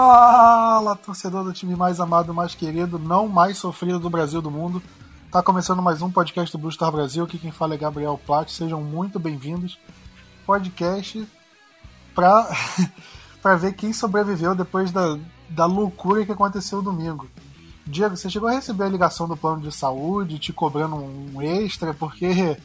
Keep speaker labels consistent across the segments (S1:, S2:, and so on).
S1: Fala, torcedor do time mais amado, mais querido, não mais sofrido do Brasil do mundo. Tá começando mais um podcast do Blue Star Brasil. Aqui quem fala é Gabriel Platt. Sejam muito bem-vindos. Podcast pra, pra ver quem sobreviveu depois da, da loucura que aconteceu domingo. Diego, você chegou a receber a ligação do plano de saúde te cobrando um extra, porque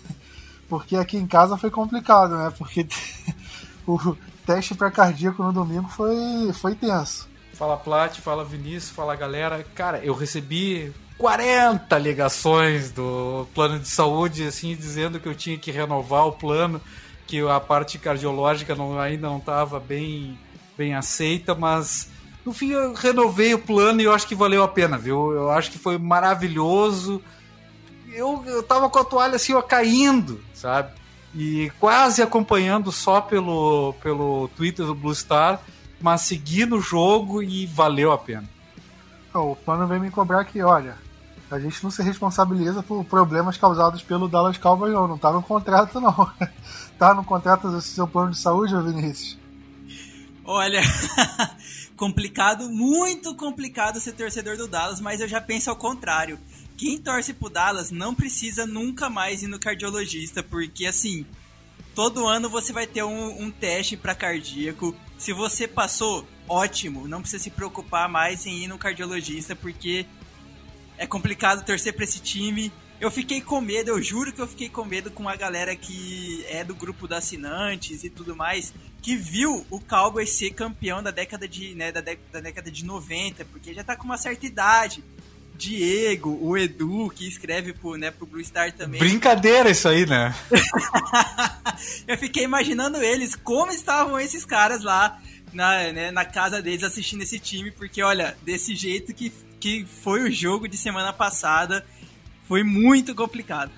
S1: porque aqui em casa foi complicado, né? Porque o teste para cardíaco no domingo foi, foi tenso.
S2: Fala Plat, fala Vinícius, fala galera. Cara, eu recebi 40 ligações do plano de saúde, assim, dizendo que eu tinha que renovar o plano, que a parte cardiológica não, ainda não estava bem, bem aceita, mas no fim eu renovei o plano e eu acho que valeu a pena, viu? Eu acho que foi maravilhoso. Eu, eu tava com a toalha assim, ó, caindo, sabe? E quase acompanhando só pelo, pelo Twitter do Blue Star, mas seguindo o jogo e valeu a pena.
S1: O plano vem me cobrar que, olha, a gente não se responsabiliza por problemas causados pelo Dallas Cowboys, não. Não tá no contrato, não. tá no contrato do seu plano de saúde, Vinícius?
S3: Olha, complicado, muito complicado ser torcedor do Dallas, mas eu já penso ao contrário quem torce pro Dallas não precisa nunca mais ir no cardiologista, porque assim, todo ano você vai ter um, um teste para cardíaco. Se você passou, ótimo, não precisa se preocupar mais em ir no cardiologista, porque é complicado torcer para esse time. Eu fiquei com medo, eu juro que eu fiquei com medo com a galera que é do grupo dos assinantes e tudo mais, que viu o Cowboys ser campeão da década de, né, da, da década de 90, porque já tá com uma certa idade. Diego, o Edu, que escreve pro, né, pro Blue Star também.
S2: Brincadeira isso aí, né?
S3: eu fiquei imaginando eles, como estavam esses caras lá na, né, na casa deles assistindo esse time, porque olha, desse jeito que, que foi o jogo de semana passada, foi muito complicado.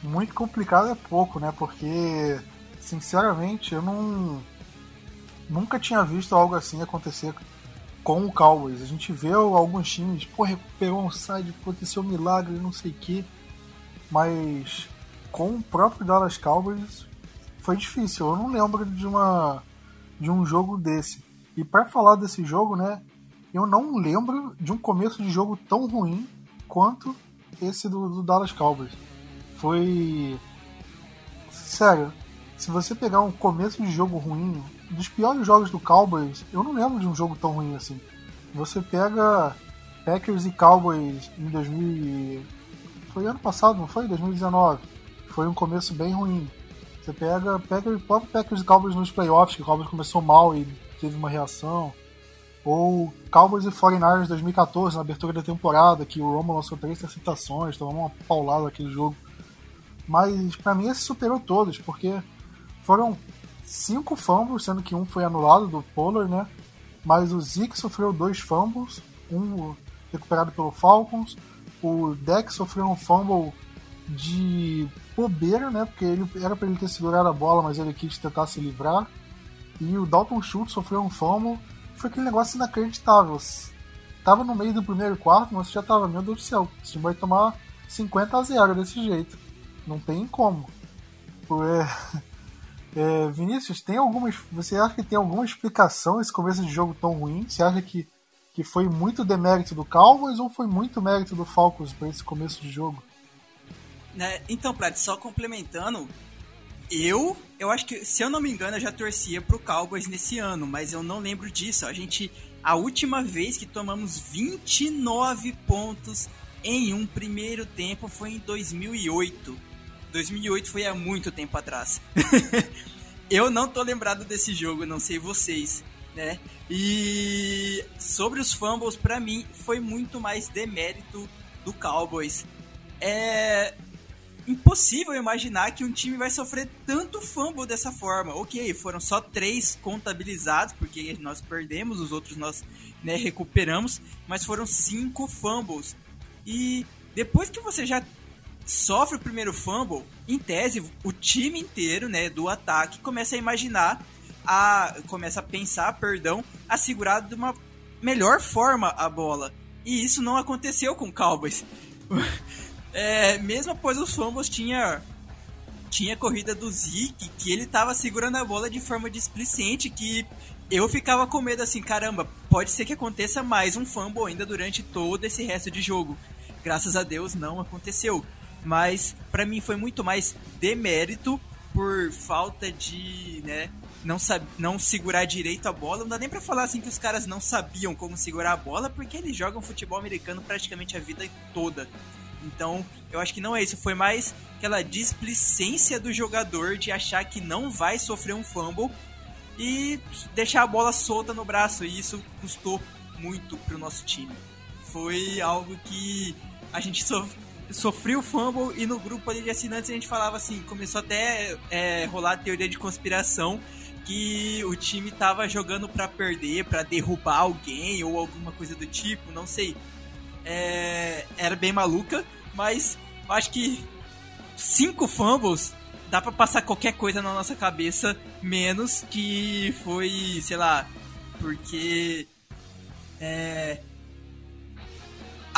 S1: Muito complicado é pouco, né? Porque, sinceramente, eu não. Nunca tinha visto algo assim acontecer com o Cowboys. A gente vê alguns times, pô, recuperou um side, aconteceu um milagre, não sei o quê. Mas com o próprio Dallas Cowboys foi difícil. Eu não lembro de uma de um jogo desse. E para falar desse jogo, né, eu não lembro de um começo de jogo tão ruim quanto esse do, do Dallas Cowboys. Foi sério, se você pegar um começo de jogo ruim, dos piores jogos do Cowboys, eu não lembro de um jogo tão ruim assim. Você pega Packers e Cowboys em 2000. Foi ano passado, não foi? 2019. Foi um começo bem ruim. Você pega Packers, próprio Packers e Cowboys nos playoffs, que o Cowboys começou mal e teve uma reação. Ou Cowboys e 49ers 2014, na abertura da temporada, que o Romo lançou três interceptações, tomou uma paulada naquele jogo. Mas para mim esse superou todos, porque foram cinco fumbles, sendo que um foi anulado do Pollard, né? Mas o Zeke sofreu dois fumbles, um recuperado pelo Falcons. O Deck sofreu um fumble de bobeira, né? Porque ele era para ele ter segurado a bola, mas ele quis tentar se livrar. E o Dalton Schultz sofreu um fumble. Foi aquele negócio inacreditável. Tava no meio do primeiro quarto, mas já tava, meu Deus do céu, esse time vai tomar 50 a 0 desse jeito. Não tem como. É, é, Vinícius, tem algumas. Você acha que tem alguma explicação esse começo de jogo tão ruim? Você acha que, que foi muito demérito do Cowboys ou foi muito mérito do Falcons para esse começo de jogo?
S3: Né, então, Prat, só complementando, eu, eu acho que, se eu não me engano, eu já torcia pro Cowboys nesse ano, mas eu não lembro disso. A gente, a última vez que tomamos 29 pontos em um primeiro tempo foi em 2008 2008 foi há muito tempo atrás. eu não tô lembrado desse jogo, não sei vocês, né? E sobre os fumbles, para mim foi muito mais demérito do Cowboys. É impossível imaginar que um time vai sofrer tanto fumble dessa forma. Ok, foram só três contabilizados, porque nós perdemos, os outros nós né, recuperamos, mas foram cinco fumbles. E depois que você já sofre o primeiro fumble, em tese, o time inteiro, né, do ataque começa a imaginar, a começa a pensar, perdão, a segurar de uma melhor forma a bola. E isso não aconteceu com o Cowboys. é, mesmo após os fumbles, tinha tinha corrida do Zeke, que ele tava segurando a bola de forma displicente, que eu ficava com medo assim, caramba, pode ser que aconteça mais um fumble ainda durante todo esse resto de jogo. Graças a Deus não aconteceu. Mas para mim foi muito mais demérito por falta de, né, não, não segurar direito a bola. Não dá nem pra falar assim que os caras não sabiam como segurar a bola, porque eles jogam futebol americano praticamente a vida toda. Então, eu acho que não é isso. Foi mais aquela displicência do jogador de achar que não vai sofrer um fumble e deixar a bola solta no braço. E isso custou muito pro nosso time. Foi algo que a gente sofreu o fumble e no grupo ali de assinantes a gente falava assim, começou até é, rolar a teoria de conspiração que o time tava jogando para perder, para derrubar alguém ou alguma coisa do tipo, não sei. É, era bem maluca, mas acho que cinco fumbles dá para passar qualquer coisa na nossa cabeça, menos que foi, sei lá, porque é,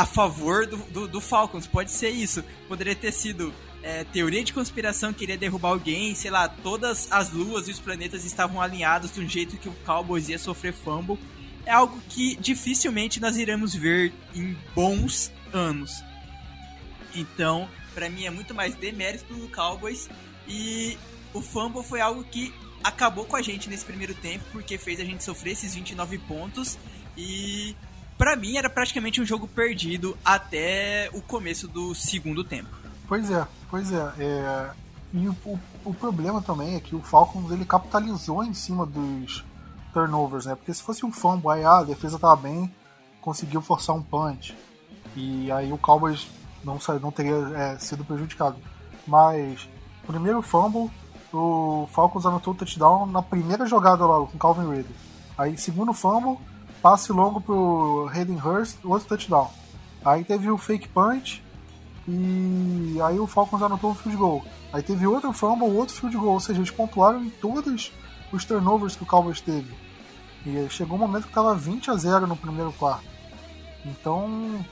S3: a favor do, do, do, Falcons. Pode ser isso. Poderia ter sido é, teoria de conspiração, queria derrubar alguém, sei lá, todas as luas e os planetas estavam alinhados de um jeito que o Cowboys ia sofrer fumble. É algo que dificilmente nós iremos ver em bons anos. Então, para mim é muito mais demérito do Cowboys e o fumble foi algo que acabou com a gente nesse primeiro tempo porque fez a gente sofrer esses 29 pontos e para mim era praticamente um jogo perdido até o começo do segundo tempo.
S1: Pois é, pois é. é... E o, o, o, problema também é que o Falcons ele capitalizou em cima dos turnovers, né? Porque se fosse um fumble, aí ah, a defesa tava bem, conseguiu forçar um punch. E aí o Cowboys não, não teria é, sido prejudicado. Mas, primeiro fumble, o Falcons anotou o touchdown na primeira jogada logo, com Calvin Ridley. Aí, segundo fumble, passe longo pro Hayden Hurst, outro touchdown. Aí teve o fake punch e aí o Falcons anotou um field goal. Aí teve outro fumble, outro field goal, ou seja, eles pontuaram em todos os turnovers que o Cowboys teve. E chegou um momento que tava 20 a 0 no primeiro quarto. Então,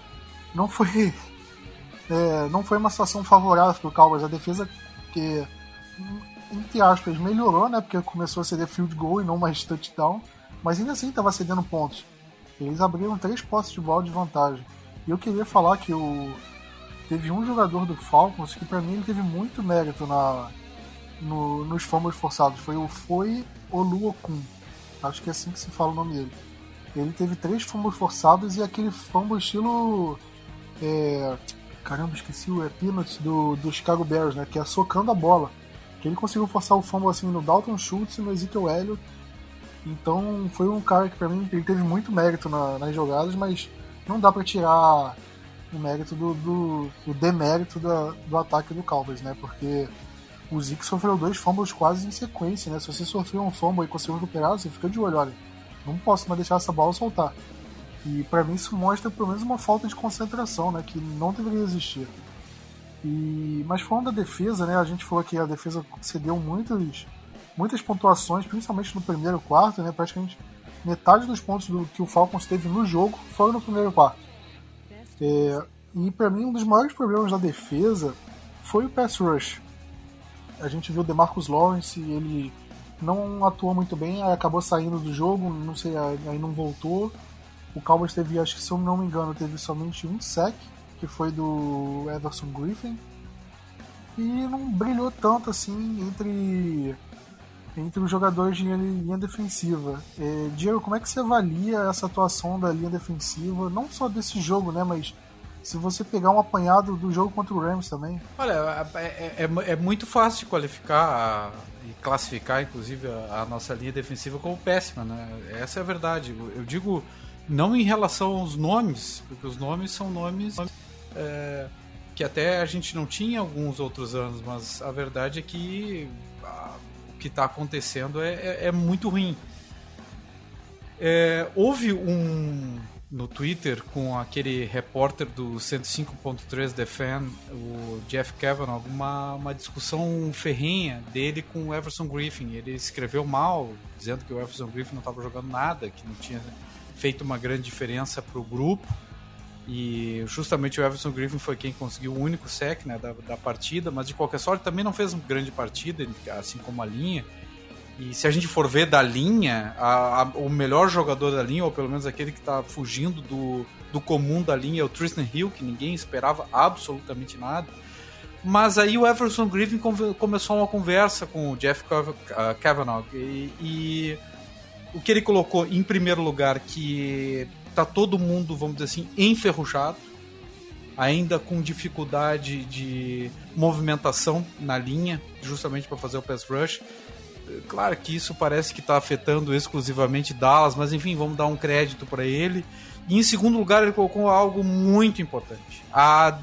S1: não foi é, não foi uma situação favorável para o Cowboys. A defesa que, entre aspas, melhorou, né? Porque começou a ceder field goal e não mais touchdown. Mas ainda assim estava cedendo pontos. Eles abriram três postes de bola de vantagem. E eu queria falar que o... teve um jogador do Falcons que para mim ele teve muito mérito na, no, nos fumbles forçados. Foi o Foi Oluokun. Acho que é assim que se fala o nome dele. Ele teve três fumbles forçados e aquele fumble estilo. É, Caramba, esqueci o é Peanuts do, do Chicago Bears, né? Que é socando a bola. Que ele conseguiu forçar o fumble assim no Dalton Schultz e no Ezekiel Elliott. Então foi um cara que pra mim ele teve muito mérito na, nas jogadas, mas não dá para tirar o mérito do, do, do demérito da, do ataque do Cowboys, né? Porque o Zeke sofreu dois fumbles quase em sequência, né? Se você sofreu um fumble e conseguiu recuperar, você fica de olho, olha, não posso mais deixar essa bola soltar. E para mim isso mostra pelo menos uma falta de concentração, né, que não deveria existir. E mas falando da defesa, né, a gente falou que a defesa cedeu muitas muitas pontuações, principalmente no primeiro quarto, né, praticamente metade dos pontos do que o Falcons teve no jogo foram no primeiro quarto. É, e para mim um dos maiores problemas da defesa foi o pass rush. A gente viu o DeMarcus Lawrence, ele não atuou muito bem, acabou saindo do jogo, não sei, aí não voltou. O Cowboys teve, acho que se eu não me engano, teve somente um sec, que foi do Everson Griffin. E não brilhou tanto assim entre entre os jogadores de linha defensiva. É, Diego, como é que você avalia essa atuação da linha defensiva, não só desse jogo, né, mas se você pegar um apanhado do jogo contra o Rams também?
S2: Olha, é, é, é muito fácil de qualificar e classificar, inclusive, a, a, nossa linha defensiva como péssima, né? Essa é a verdade. Eu digo não em relação aos nomes, porque os nomes são nomes é, que até a gente não tinha alguns outros anos, mas a verdade é que que está acontecendo é, é, é, muito ruim. É, houve um no Twitter com aquele repórter do 105.3 The Fan, o Jeff Kavanaugh, uma, uma discussão ferrenha dele com o Everson Griffin. Ele escreveu mal, dizendo que o Everson Griffin não estava jogando nada, que não tinha feito uma grande diferença para o grupo E justamente o Everson Griffin foi quem conseguiu o único sec né, da, da partida, mas de qualquer sorte também não fez uma grande partida, assim como a linha. E se a gente for ver da linha, a, a, o melhor jogador da linha, ou pelo menos aquele que está fugindo do, do comum da linha, é o Tristan Hill, que ninguém esperava absolutamente nada. Mas aí o Everson Griffin começou uma conversa com o Jeff Kavanaugh e, e o que ele colocou em primeiro lugar que tá todo mundo, vamos dizer assim, enferrujado, ainda com dificuldade de movimentação na linha, justamente para fazer o pass rush. Claro que isso parece que está afetando exclusivamente Dallas, mas enfim, vamos dar um crédito para ele. E em segundo lugar, ele colocou algo muito importante: a,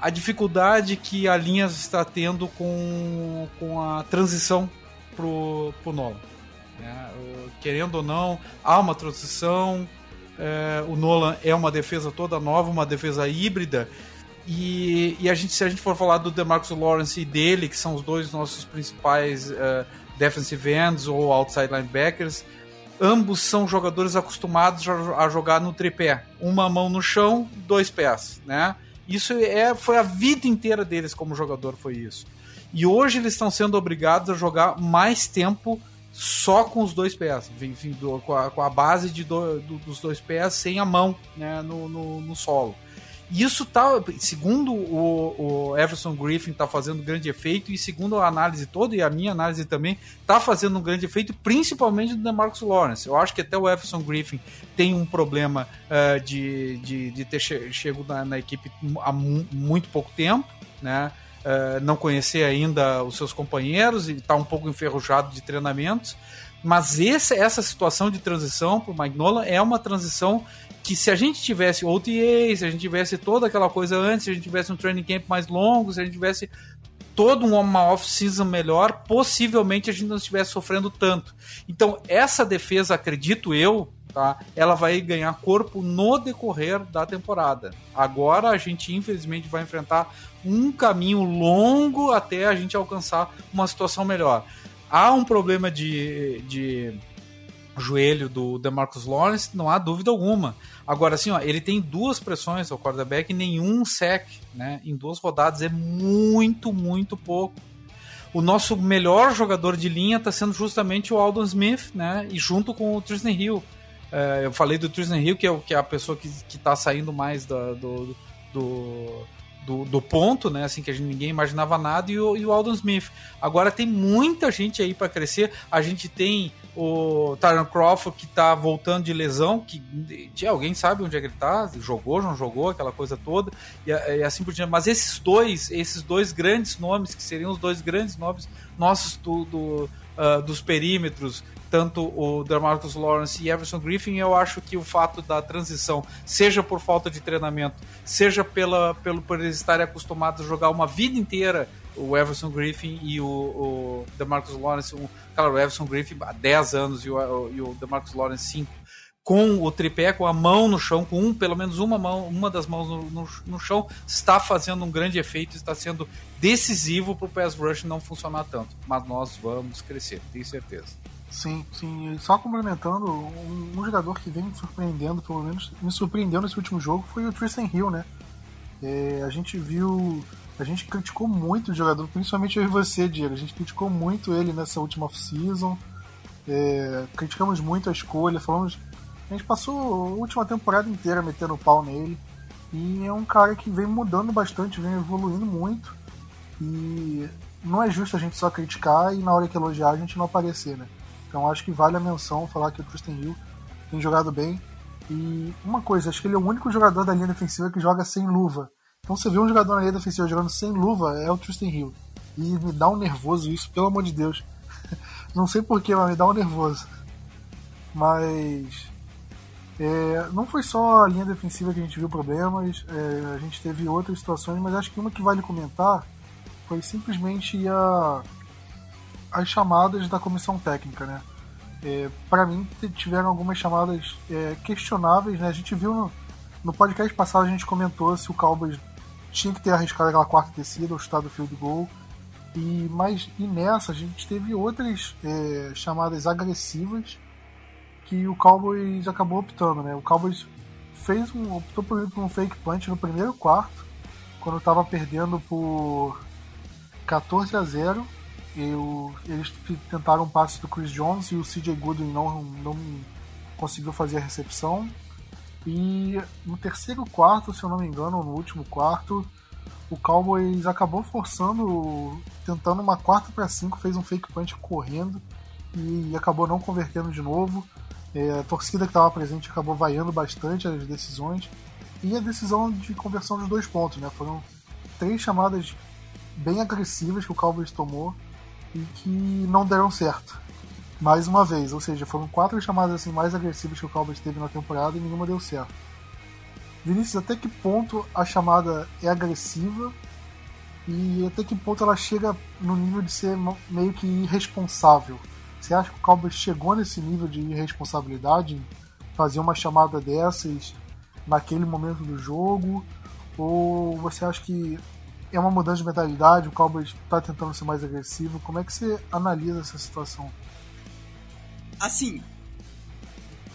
S2: a dificuldade que a linha está tendo com, com a transição pro, pro Nolan. Né? Querendo ou não, há uma transição. É, o Nolan é uma defesa toda nova, uma defesa híbrida. E, e, a gente, se a gente for falar do DeMarcus Lawrence e dele, que são os dois nossos principais uh, defensive ends ou outside linebackers, ambos são jogadores acostumados a jogar no tripé, uma mão no chão, dois pés, né? Isso é, foi a vida inteira deles como jogador, foi isso. E hoje eles estão sendo obrigados a jogar mais tempo só com os dois pés, enfim, do, com, a, com, a, base de do, do, dos dois pés sem a mão né, no, no, no solo. Isso tá, segundo o, o Everson Griffin, está fazendo grande efeito, e segundo a análise toda, e a minha análise também, está fazendo um grande efeito, principalmente do DeMarcus Lawrence. Eu acho que até o Everson Griffin tem um problema uh, de, de, de, ter che chegado na, na, equipe há muito pouco tempo, né? Uh, não conhecer ainda os seus companheiros e está um pouco enferrujado de treinamentos. Mas esse, essa situação de transição para o Mike Nolan é uma transição que se a gente tivesse OTA, se a gente tivesse toda aquela coisa antes, se a gente tivesse um training camp mais longo, se a gente tivesse todo uma off-season melhor, possivelmente a gente não estivesse sofrendo tanto. Então, essa defesa, acredito eu, tá? Ela vai ganhar corpo no decorrer da temporada. Agora a gente infelizmente vai enfrentar um caminho longo até a gente alcançar uma situação melhor. Há um problema de, de joelho do DeMarcus Lawrence, não há dúvida alguma. Agora, assim, ó, ele tem duas pressões ao quarterback e nenhum sec, né? Em duas rodadas é muito, muito pouco. O nosso melhor jogador de linha está sendo justamente o Aldon Smith, né? E junto com o Tristan Hill. É, eu falei do Tristan Hill, que é, que é a pessoa que, está saindo mais da, do, do, do, do, ponto, né? Assim, que a gente, ninguém imaginava nada, e o, e o Aldon Smith. Agora tem muita gente aí para crescer. A gente tem o Tyron Crawford que está voltando de lesão, que de, alguém sabe onde é que ele está, jogou, não jogou, aquela coisa toda, e, e, assim por diante. Mas esses dois, esses dois grandes nomes, que seriam os dois grandes nomes nossos do, do uh, dos perímetros, tanto o Demarcus Lawrence e Everson Griffin, eu acho que o fato da transição, seja por falta de treinamento, seja pela, pelo, por eles estarem acostumados a jogar uma vida inteira, o Everson Griffin e o, o Demarcus Lawrence, o, claro, o Everson Griffin há 10 anos e o, e o Demarcus Lawrence 5, com o tripé, com a mão no chão, com um, pelo menos uma mão, uma das mãos no, no, no chão, está fazendo um grande efeito, está sendo decisivo para o pass rush não funcionar tanto. Mas nós vamos crescer, tenho certeza.
S1: Sim, sim. Só complementando, um, um, jogador que vem me surpreendendo, pelo menos me surpreendeu nesse último jogo, foi o Tristan Hill, né? É, a gente viu. A gente criticou muito o jogador, principalmente eu e você, Diego. A gente criticou muito ele nessa última off-season. É, criticamos muito a escolha, falamos. A gente passou a última temporada inteira metendo pau nele. E é um cara que vem mudando bastante, vem evoluindo muito. E não é justo a gente só criticar e na hora que elogiar a gente não aparecer, né? Então acho que vale a menção falar que o Tristan Hill tem jogado bem. E uma coisa, acho que ele é o único jogador da linha defensiva que joga sem luva. Então você vê um jogador na linha defensiva jogando sem luva, é o Tristan Hill. E me dá um nervoso isso, pelo amor de Deus. não sei porquê, mas me dá um nervoso. Mas. É, não foi só a linha defensiva que a gente viu problemas, é, a gente teve outras situações, mas acho que uma que vale comentar foi simplesmente a, as chamadas da comissão técnica, né? É, para mim tiveram algumas chamadas é, questionáveis, né? A gente viu no, no podcast passado a gente comentou se o Cowboys tinha que ter arriscado aquela quarta descida ou estado field goal. E mas e nessa a gente teve outras é, chamadas agressivas que o Cowboys acabou optando, né? O Cowboys fez um, optou por por um fake punch no primeiro quarto, quando estava perdendo por 14 a 0. Eu, eles tentaram um passe do Chris Jones e o CJ Goodwin não, não conseguiu fazer a recepção. E no terceiro quarto, se eu não me engano, no último quarto, o Cowboys acabou forçando, tentando uma quarta para cinco, fez um fake punch correndo e acabou não convertendo de novo. É, a torcida que estava presente acabou vaiando bastante as decisões e a decisão de conversão dos dois pontos, né? Foram três chamadas bem agressivas que o Cowboys tomou e que não deram certo. Mais uma vez, ou seja, foram quatro chamadas assim mais agressivas que o Cowboys teve na temporada e nenhuma deu certo. Vinícius, até que ponto a chamada é agressiva e até que ponto ela chega no nível de ser meio que irresponsável? Você acha que o Cowboys chegou nesse nível de irresponsabilidade fazer uma chamada dessas naquele momento do jogo? Ou você acha que é uma mudança de mentalidade, o Cowboys está tentando ser mais agressivo? Como é que você analisa essa situação?
S3: Assim,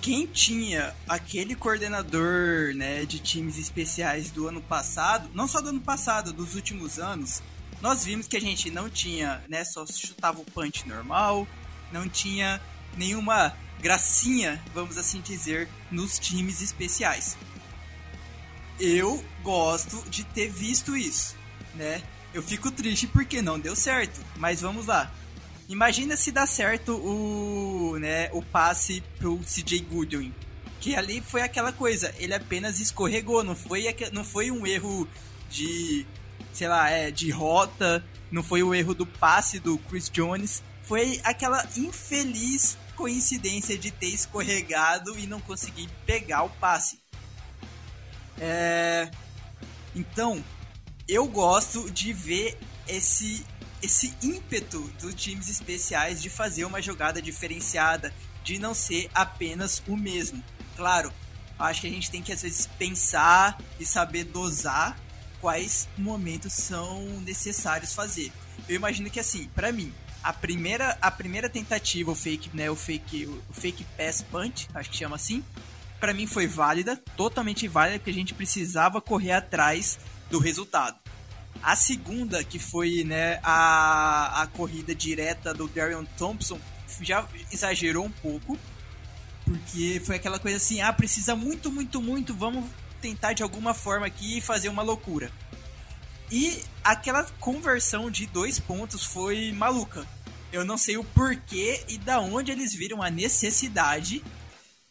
S3: quem tinha aquele coordenador né, de times especiais do ano passado, não só do ano passado, dos últimos anos, nós vimos que a gente não tinha, né, só chutava o punch normal, não tinha nenhuma gracinha, vamos assim dizer, nos times especiais. Eu gosto de ter visto isso, né? Eu fico triste porque não deu certo, mas vamos lá. Imagina se dá certo o, né, o passe pro CJ Goodwin. Que ali foi aquela coisa, ele apenas escorregou, não foi, não foi um erro de, sei lá, é, de rota, não foi o erro do passe do Chris Jones, foi aquela infeliz coincidência de ter escorregado e não conseguir pegar o passe. É... Então, eu gosto de ver esse esse ímpeto dos times especiais de fazer uma jogada diferenciada, de não ser apenas o mesmo. Claro, acho que a gente tem que às vezes pensar e saber dosar quais momentos são necessários fazer. Eu imagino que assim, para mim, a primeira, a primeira tentativa, o fake, né, o fake, o fake pass punch, acho que chama assim, para mim foi válida, totalmente válida, porque a gente precisava correr atrás do resultado. A segunda, que foi né, a, a corrida direta do Darion Thompson, já exagerou um pouco, porque foi aquela coisa assim, ah, precisa muito, muito, muito, vamos tentar de alguma forma aqui fazer uma loucura. E aquela conversão de dois pontos foi maluca. Eu não sei o porquê e da onde eles viram a necessidade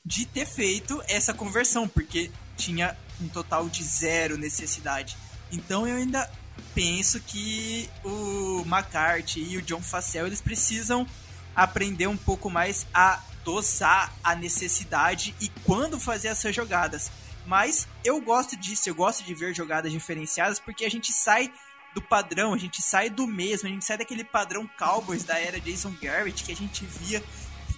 S3: de ter feito essa conversão, porque tinha um total de zero necessidade. Então eu ainda penso que o McCarthy e o John Facel eles precisam aprender um pouco mais a dosar a necessidade e quando fazer essas jogadas. Mas eu gosto disso, eu gosto de ver jogadas diferenciadas porque a gente sai do padrão, a gente sai do mesmo, a gente sai daquele padrão Cowboys da era Jason Garrett que a gente via,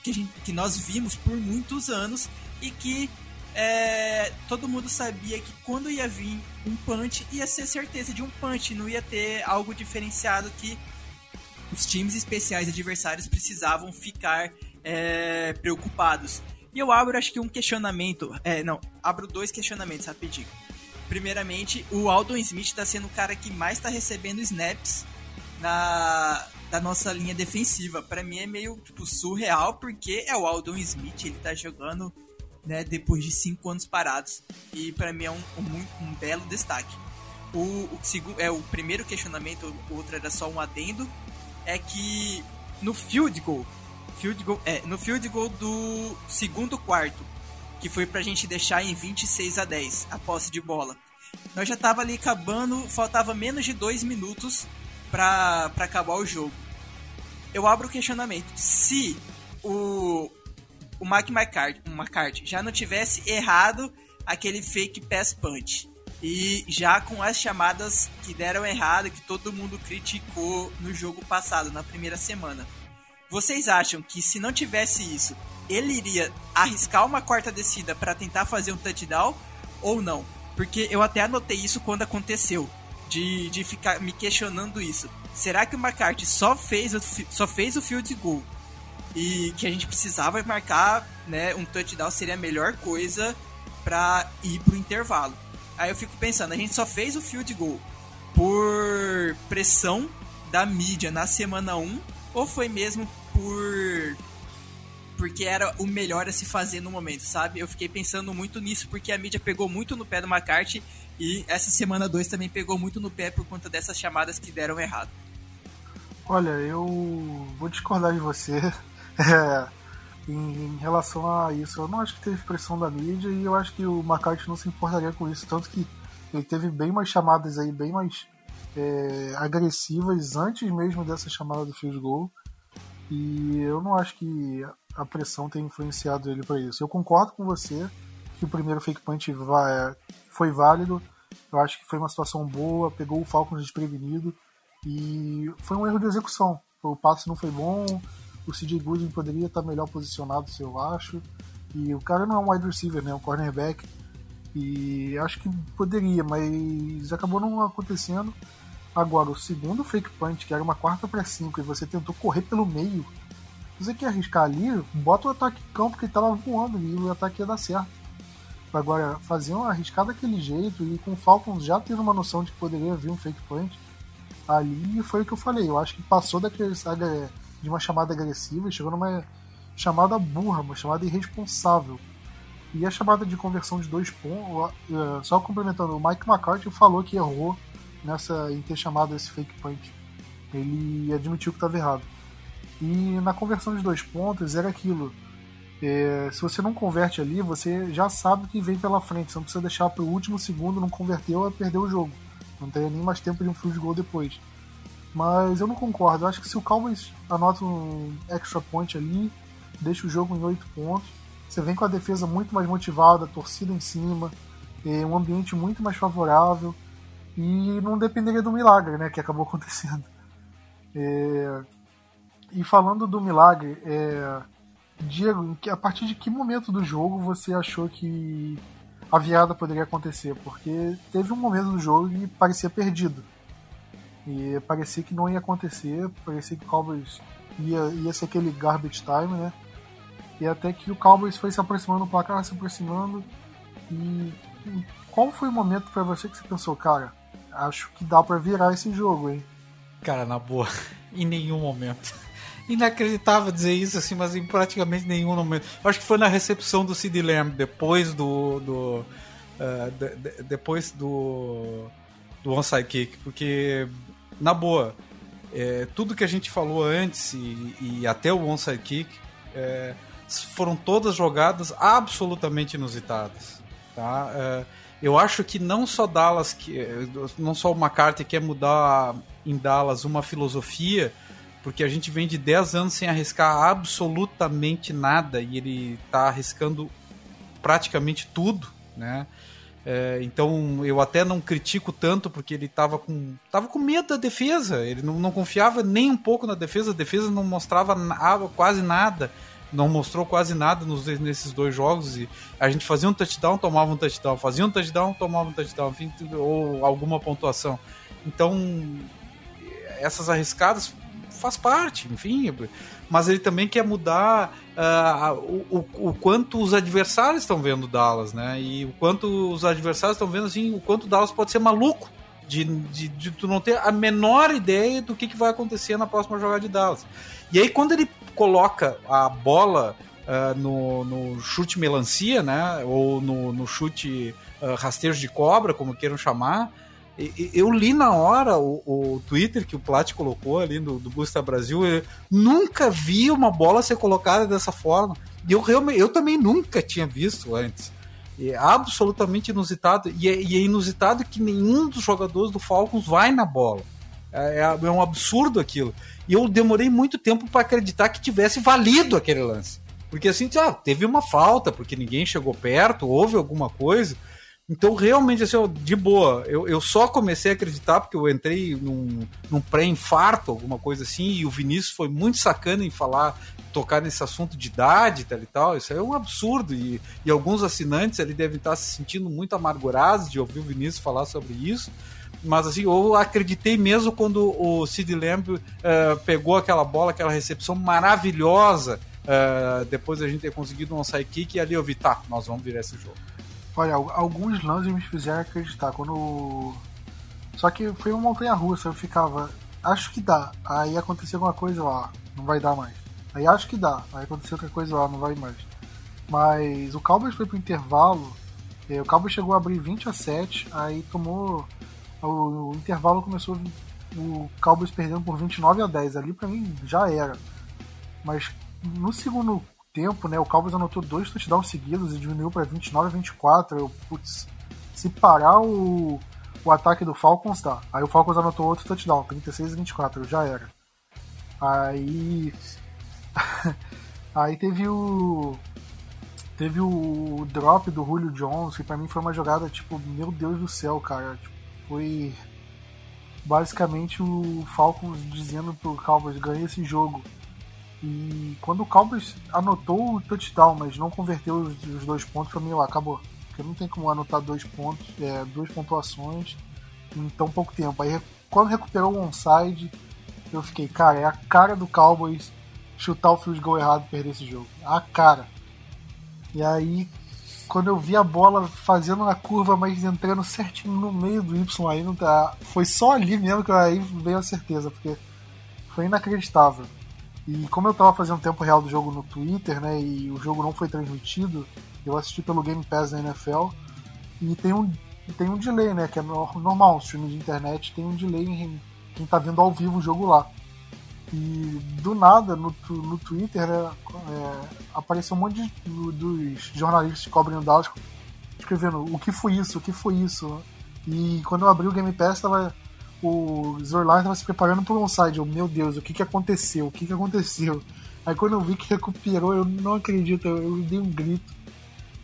S3: que, a gente, que nós vimos por muitos anos e que é, todo mundo sabia que quando ia vir um punch, ia ser certeza de um punch, não ia ter algo diferenciado que os times especiais adversários precisavam ficar é, preocupados. E eu abro, acho que um questionamento. É, não, abro dois questionamentos rapidinho. Primeiramente, o Aldon Smith está sendo o cara que mais está recebendo snaps na da nossa linha defensiva. Para mim é meio tipo, surreal, porque é o Aldon Smith, ele tá jogando né, depois de cinco anos parados. E para mim é um, um, um, belo destaque. O, o, segundo, é, o primeiro questionamento, o outro era só um adendo, é que no field goal field goal, é, no field goal do segundo quarto, que foi pra gente deixar em 26 a 10 a posse de bola. Nós já tava ali acabando, faltava menos de dois minutos para acabar o jogo. Eu abro o questionamento. Se o, o Mike McCarthy, McCarthy já não tivesse errado aquele fake pass punch, e já com as chamadas que deram errado, que todo mundo criticou no jogo passado, na primeira semana vocês acham que se não tivesse isso, ele iria arriscar uma quarta descida para tentar fazer um touchdown ou não? Porque eu até anotei isso quando aconteceu, de, de ficar me questionando isso. Será que o McCarthy só fez, só fez o field goal e que a gente precisava marcar né, um touchdown seria a melhor coisa pra ir pro intervalo. Aí eu fico pensando, a gente só fez o field goal por pressão da mídia na semana 1 ou foi mesmo por porque era o melhor a se fazer no momento, sabe? Eu fiquei pensando muito nisso porque a mídia pegou muito no pé do McCarthy e essa semana 2 também pegou muito no pé por conta dessas chamadas que deram errado.
S1: Olha, eu vou discordar de você é, em, em, relação a isso. Eu não acho que teve pressão da mídia e eu acho que o McCarthy não se importaria com isso, tanto que ele teve bem mais chamadas aí, bem mais é, agressivas antes mesmo dessa chamada do field goal. E eu não acho que a pressão tenha influenciado ele para isso. Eu concordo com você que o primeiro fake punch foi válido. Eu acho que foi uma situação boa, pegou o Falcons desprevenido e foi um erro de execução. O passe não foi bom, o CJ Goodwin poderia estar melhor posicionado, eu acho. E o cara não é um wide receiver, né? É um cornerback. E acho que poderia, mas acabou não acontecendo. Agora, o segundo fake punch, que era uma quarta para cinco, e você tentou correr pelo meio, você quer arriscar ali, bota o ataque em campo que ele tava voando e o ataque ia dar certo. Agora, fazer uma arriscada daquele jeito e com o Falcons já tendo uma noção de que poderia vir um fake punch, ali foi o que eu falei. Eu acho que passou daquele, de uma chamada agressiva e chegou numa chamada burra, uma chamada irresponsável. E a chamada de conversão de dois pontos, só complementando, o Mike McCarthy falou que errou nessa em ter chamado esse fake punch. Ele admitiu que estava errado. E na conversão de dois pontos era aquilo. É, se você não converte ali, você já sabe o que vem pela frente. Você não precisa deixar para o último segundo, não converteu, é perder o jogo. Não teria nem mais tempo de um field goal depois. Mas eu não concordo. Eu acho que se o Cowboys anota um extra point ali, deixa o jogo em oito pontos, você vem com a defesa muito mais motivada, torcida em cima, um ambiente muito mais favorável e não dependeria do milagre, né, que acabou acontecendo. É... E falando do milagre, é... Diego, a partir de que momento do jogo você achou que a virada poderia acontecer? Porque teve um momento do jogo que parecia perdido. E parecia que não ia acontecer, parecia que o Cowboys ia, ia ser aquele garbage time, né? E até que o Cowboys foi se aproximando, o placar se aproximando. E qual foi o momento para você que você pensou, cara, acho que dá para virar esse jogo, hein?
S2: Cara, na boa, em nenhum momento. Inacreditável dizer isso assim, mas em praticamente nenhum momento. Acho que foi na recepção do Sid Lamb, depois do. do uh, de, de, depois do. do onside kick, porque, na boa, é, tudo que a gente falou antes e, e até o onside kick é, foram todas jogadas absolutamente inusitadas. Tá? É, eu acho que não só Dallas, que, não só o McCarthy quer mudar em Dallas uma filosofia, porque a gente vem de 10 anos sem arriscar absolutamente nada e ele está arriscando praticamente tudo, né? É, então eu até não critico tanto porque ele estava com, tava com medo da defesa, ele não, não confiava nem um pouco na defesa, a defesa não mostrava nada, quase nada. Não mostrou quase nada nos, nesses dois jogos. E a gente fazia um touchdown, tomava um touchdown, fazia um touchdown, tomava um touchdown, enfim, ou alguma pontuação. Então, essas arriscadas faz parte, enfim, mas ele também quer mudar uh, o, o, o, quanto os adversários estão vendo Dallas, né? E o quanto os adversários estão vendo assim, o quanto Dallas pode ser maluco de, de, de tu não ter a menor ideia do que, que vai acontecer na próxima jogada de Dallas. E aí, quando ele coloca a bola uh, no, no, chute melancia, né? Ou no, no chute uh, rasteiro de cobra, como queiram chamar. Eu li na hora o, o Twitter que o Plat colocou ali do, do Busta Brasil. Eu nunca vi uma bola ser colocada dessa forma. E eu, realmente, eu também nunca tinha visto antes. É absolutamente inusitado. E é, e é inusitado que nenhum dos jogadores do Falcons vai na bola. É, é, é um absurdo aquilo. E eu demorei muito tempo para acreditar que tivesse valido aquele lance. Porque assim, ah, teve uma falta, porque ninguém chegou perto, houve alguma coisa. Então, realmente, assim, de boa, eu, eu só comecei a acreditar porque eu entrei num, num pré-infarto, alguma coisa assim, e o Vinícius foi muito sacana em falar, tocar nesse assunto de idade tal e tal. Isso é um absurdo. E, e alguns assinantes ali devem estar se sentindo muito amargurados de ouvir o Vinícius falar sobre isso mas assim, eu acreditei mesmo quando o Sid Lamb uh, pegou aquela bola, aquela recepção maravilhosa, uh, depois a gente ter conseguido um onside kick, e ali eu vi, tá, nós vamos virar esse jogo.
S1: Olha, alguns lances me fizeram acreditar. Quando. Só que foi uma montanha russa, eu ficava. Acho que dá. Aí aconteceu alguma coisa lá, não vai dar mais. Aí acho que dá. Aí aconteceu outra coisa lá, não vai mais. Mas o Cowboys foi pro intervalo. É, o Cowboys chegou a abrir 20 a 7, aí tomou. O, intervalo começou o Cowboys perdendo por 29 a 10. Ali para mim já era. Mas no segundo tempo, né, o Cowboys anotou dois touchdowns seguidos e diminuiu para 29 a 24. Eu, putz, se parar o, o ataque do Falcons, tá. Aí o Falcons anotou outro touchdown, 36 a 24, já era. Aí. aí teve o. Teve o drop do Julio Jones, que pra mim foi uma jogada tipo, meu Deus do céu, cara. Tipo, foi basicamente o Falcons dizendo pro Cowboys ganha esse jogo. E quando o Cowboys anotou o touchdown, mas não converteu os, os dois pontos, pra mim lá, acabou. Porque não tem como anotar dois pontos, é, duas pontuações em tão pouco tempo. Aí quando recuperou o onside, eu fiquei, cara, é a cara do Cowboys chutar o field goal errado e perder esse jogo. A cara. E aí quando eu vi a bola fazendo a curva, mas entrando certinho no meio do Y aí, não tá. Foi só ali mesmo que aí veio a certeza, porque foi inacreditável. E como eu tava fazendo tempo real do jogo no Twitter, né, e o jogo não foi transmitido, eu assisti pelo Game Pass da NFL, e tem um, tem um delay, né, que é normal, um streaming de internet tem um delay em quem tá vendo ao vivo o jogo lá. E do nada, no, no Twitter, né, é, apareceu um monte de, dos jornalistas que cobrem o Dallas escrevendo o que foi isso, o que foi isso. E quando eu abri o Game Pass, tava, o Zorlar estava se preparando por um side. Eu, meu Deus, o que, que aconteceu? O que, que aconteceu? Aí quando eu vi que recuperou, eu não acredito, eu, eu dei um grito,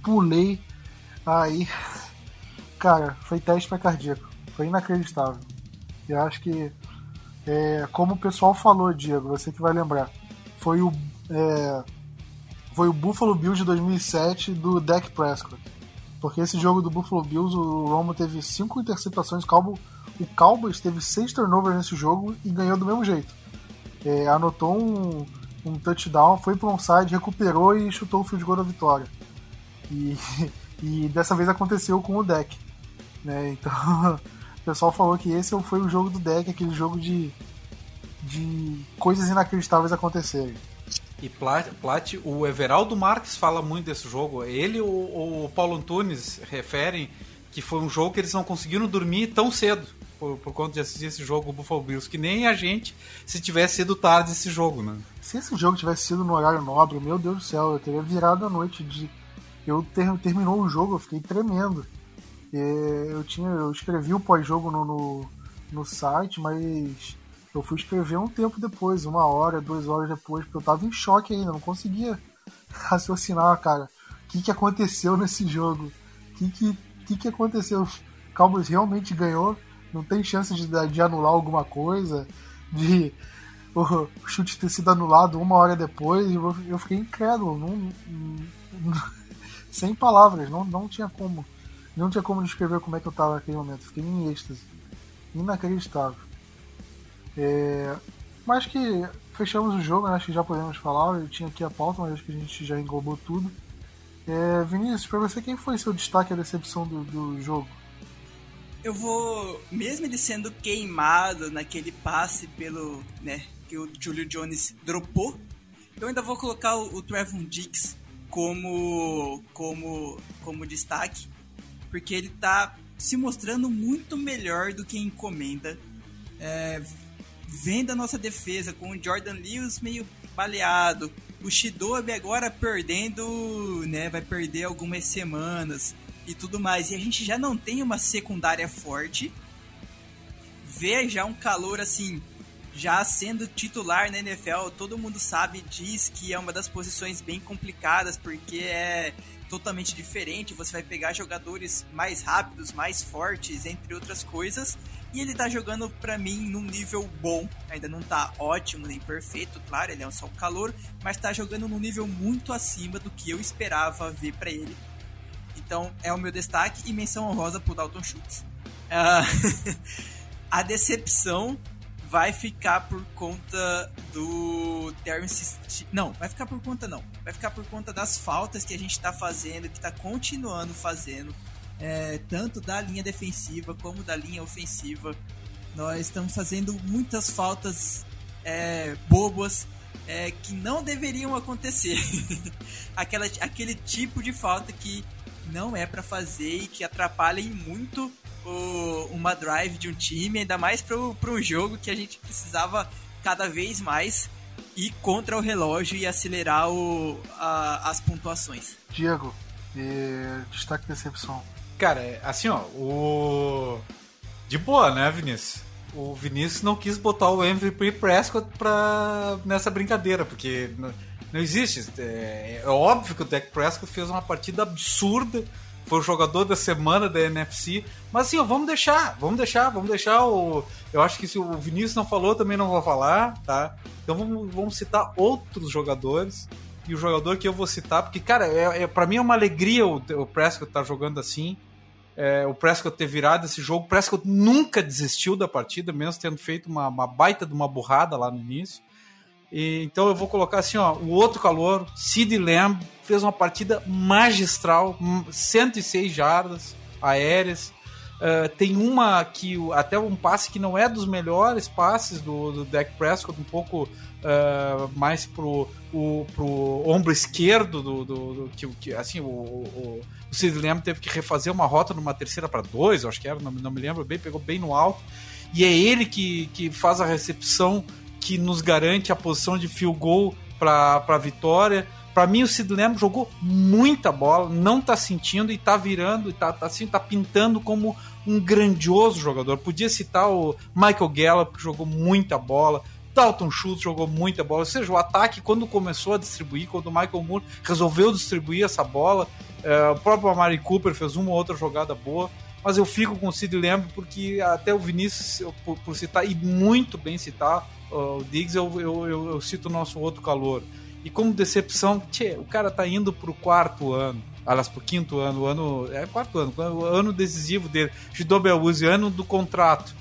S1: pulei. Aí, cara, foi teste para cardíaco. Foi inacreditável. Eu acho que é, como o pessoal falou, Diego, você que vai lembrar, foi o, é, foi o Buffalo Bills de 2007 do Dak Prescott. Porque esse jogo do Buffalo Bills, o Romo teve cinco interceptações, o Cowboys teve seis turnovers nesse jogo e ganhou do mesmo jeito. É, anotou um, um touchdown, foi para um side, recuperou e chutou o field goal da vitória. E, e dessa vez aconteceu com o deck. Né? Então pessoal falou que esse foi o jogo do deck, aquele jogo de, de coisas inacreditáveis acontecerem.
S2: E Plat, Plat, o Everaldo Marques fala muito desse jogo. Ele e o, o Paulo Antunes referem que foi um jogo que eles não conseguiram dormir tão cedo por, por conta de assistir esse jogo, o Buffalo Bills, que nem a gente se tivesse sido tarde esse jogo, né?
S1: Se esse jogo tivesse sido no horário nobre, meu Deus do céu, eu teria virado a noite de. Eu ter, terminou o jogo, eu fiquei tremendo. Eu tinha, eu escrevi o pós-jogo no, no, no, site, mas eu fui escrever um tempo depois, uma hora, duas horas depois, porque eu tava em choque ainda, não conseguia raciocinar, cara. O que, que aconteceu nesse jogo? O que, que, que, que aconteceu? Cowboys realmente ganhou? Não tem chance de, de anular alguma coisa? De o chute ter sido anulado uma hora depois? Eu, fiquei incrédulo, não, não, sem palavras, não, não tinha como. Não tinha como descrever como é que eu tava naquele momento. Fiquei em êxtase. Inacreditável. É... Mas que fechamos o jogo, né? acho que já podemos falar. Eu tinha aqui a pauta, mas acho que a gente já englobou tudo. É... Vinícius, pra você, quem foi seu destaque a decepção do, do jogo?
S3: Eu vou, mesmo ele sendo queimado naquele passe pelo, né, que o Julio Jones dropou, eu ainda vou colocar o, o Trevon Dix como, como, como destaque porque ele tá se mostrando muito melhor do que encomenda. É, vendo a nossa defesa com o Jordan Lewis meio baleado, o Shidobi agora perdendo, né, vai perder algumas semanas e tudo mais. E a gente já não tem uma secundária forte. Vê já um calor assim, já sendo titular na NFL, todo mundo sabe, diz que é uma das posições bem complicadas, porque é totalmente diferente, você vai pegar jogadores mais rápidos, mais fortes, entre outras coisas. E ele tá jogando para mim num nível bom. Ainda não tá ótimo nem perfeito, claro, ele é um só calor, mas tá jogando num nível muito acima do que eu esperava ver para ele. Então é o meu destaque e menção honrosa pro Dalton Schultz. Uh, a decepção vai ficar por conta do Terence. Não, vai ficar por conta não. Vai ficar por conta das faltas que a gente está fazendo, que está continuando fazendo, é, tanto da linha defensiva como da linha ofensiva. Nós estamos fazendo muitas faltas é, bobas é, que não deveriam acontecer. Aquela, aquele tipo de falta que não é para fazer e que atrapalha muito o, uma drive de um time, ainda mais para um jogo que a gente precisava cada vez mais ir contra o relógio e acelerar o, a, as pontuações.
S1: Diego, destaque decepção.
S2: Cara, é, assim, ó, o. De boa, né, Vinícius? O Vinícius não quis botar o MVP Prescott pra... nessa brincadeira, porque não, existe. É, é óbvio que o Dak Prescott fez uma partida absurda foi o jogador da semana da NFC. Mas assim, ó, vamos deixar, vamos deixar, vamos deixar o. Eu acho que se o Vinícius não falou, também não vou falar, tá? Então vamos, vamos citar outros jogadores. E o jogador que eu vou citar, porque, cara, é, é, para mim é uma alegria o, o Prescott estar tá jogando assim. É, o Prescott ter virado esse jogo. O Prescott nunca desistiu da partida, mesmo tendo feito uma, uma baita de uma burrada lá no início. E, então eu vou colocar assim, ó, o outro calor, Sid Lamb, fez uma partida magistral, 106 jardas aéreas. Uh, tem uma que até um passe que não é dos melhores passes do, do Dak Prescott, um pouco uh, mais pro, o, pro ombro esquerdo do, do, do que, que, assim o, o, o Sid Lamb teve que refazer uma rota numa terceira para dois, acho que era, não, não me lembro bem, pegou bem no alto e é ele que, que faz a recepção que nos garante a posição de field goal para a vitória. Para mim, o Sid Lamb jogou muita bola, não tá sentindo e tá virando, tá, tá, assim, tá pintando como um grandioso jogador. Podia citar o Michael Gallup, que jogou muita bola. Dalton Schultz jogou muita bola. Ou seja, o ataque, quando começou a distribuir, quando o Michael Moore resolveu distribuir essa bola, é, o próprio Amari Cooper fez uma ou outra jogada boa. Mas eu fico com o Sid Lamb porque até o Vinícius, por, por citar, e muito bem citar, o Diggs, eu, eu, eu, eu cito o nosso outro calor. E como decepção, tchê, o cara tá indo pro quarto ano. Aliás, pro quinto ano, o ano. É quarto ano, o ano decisivo dele. De Dobeluse, ano do contrato.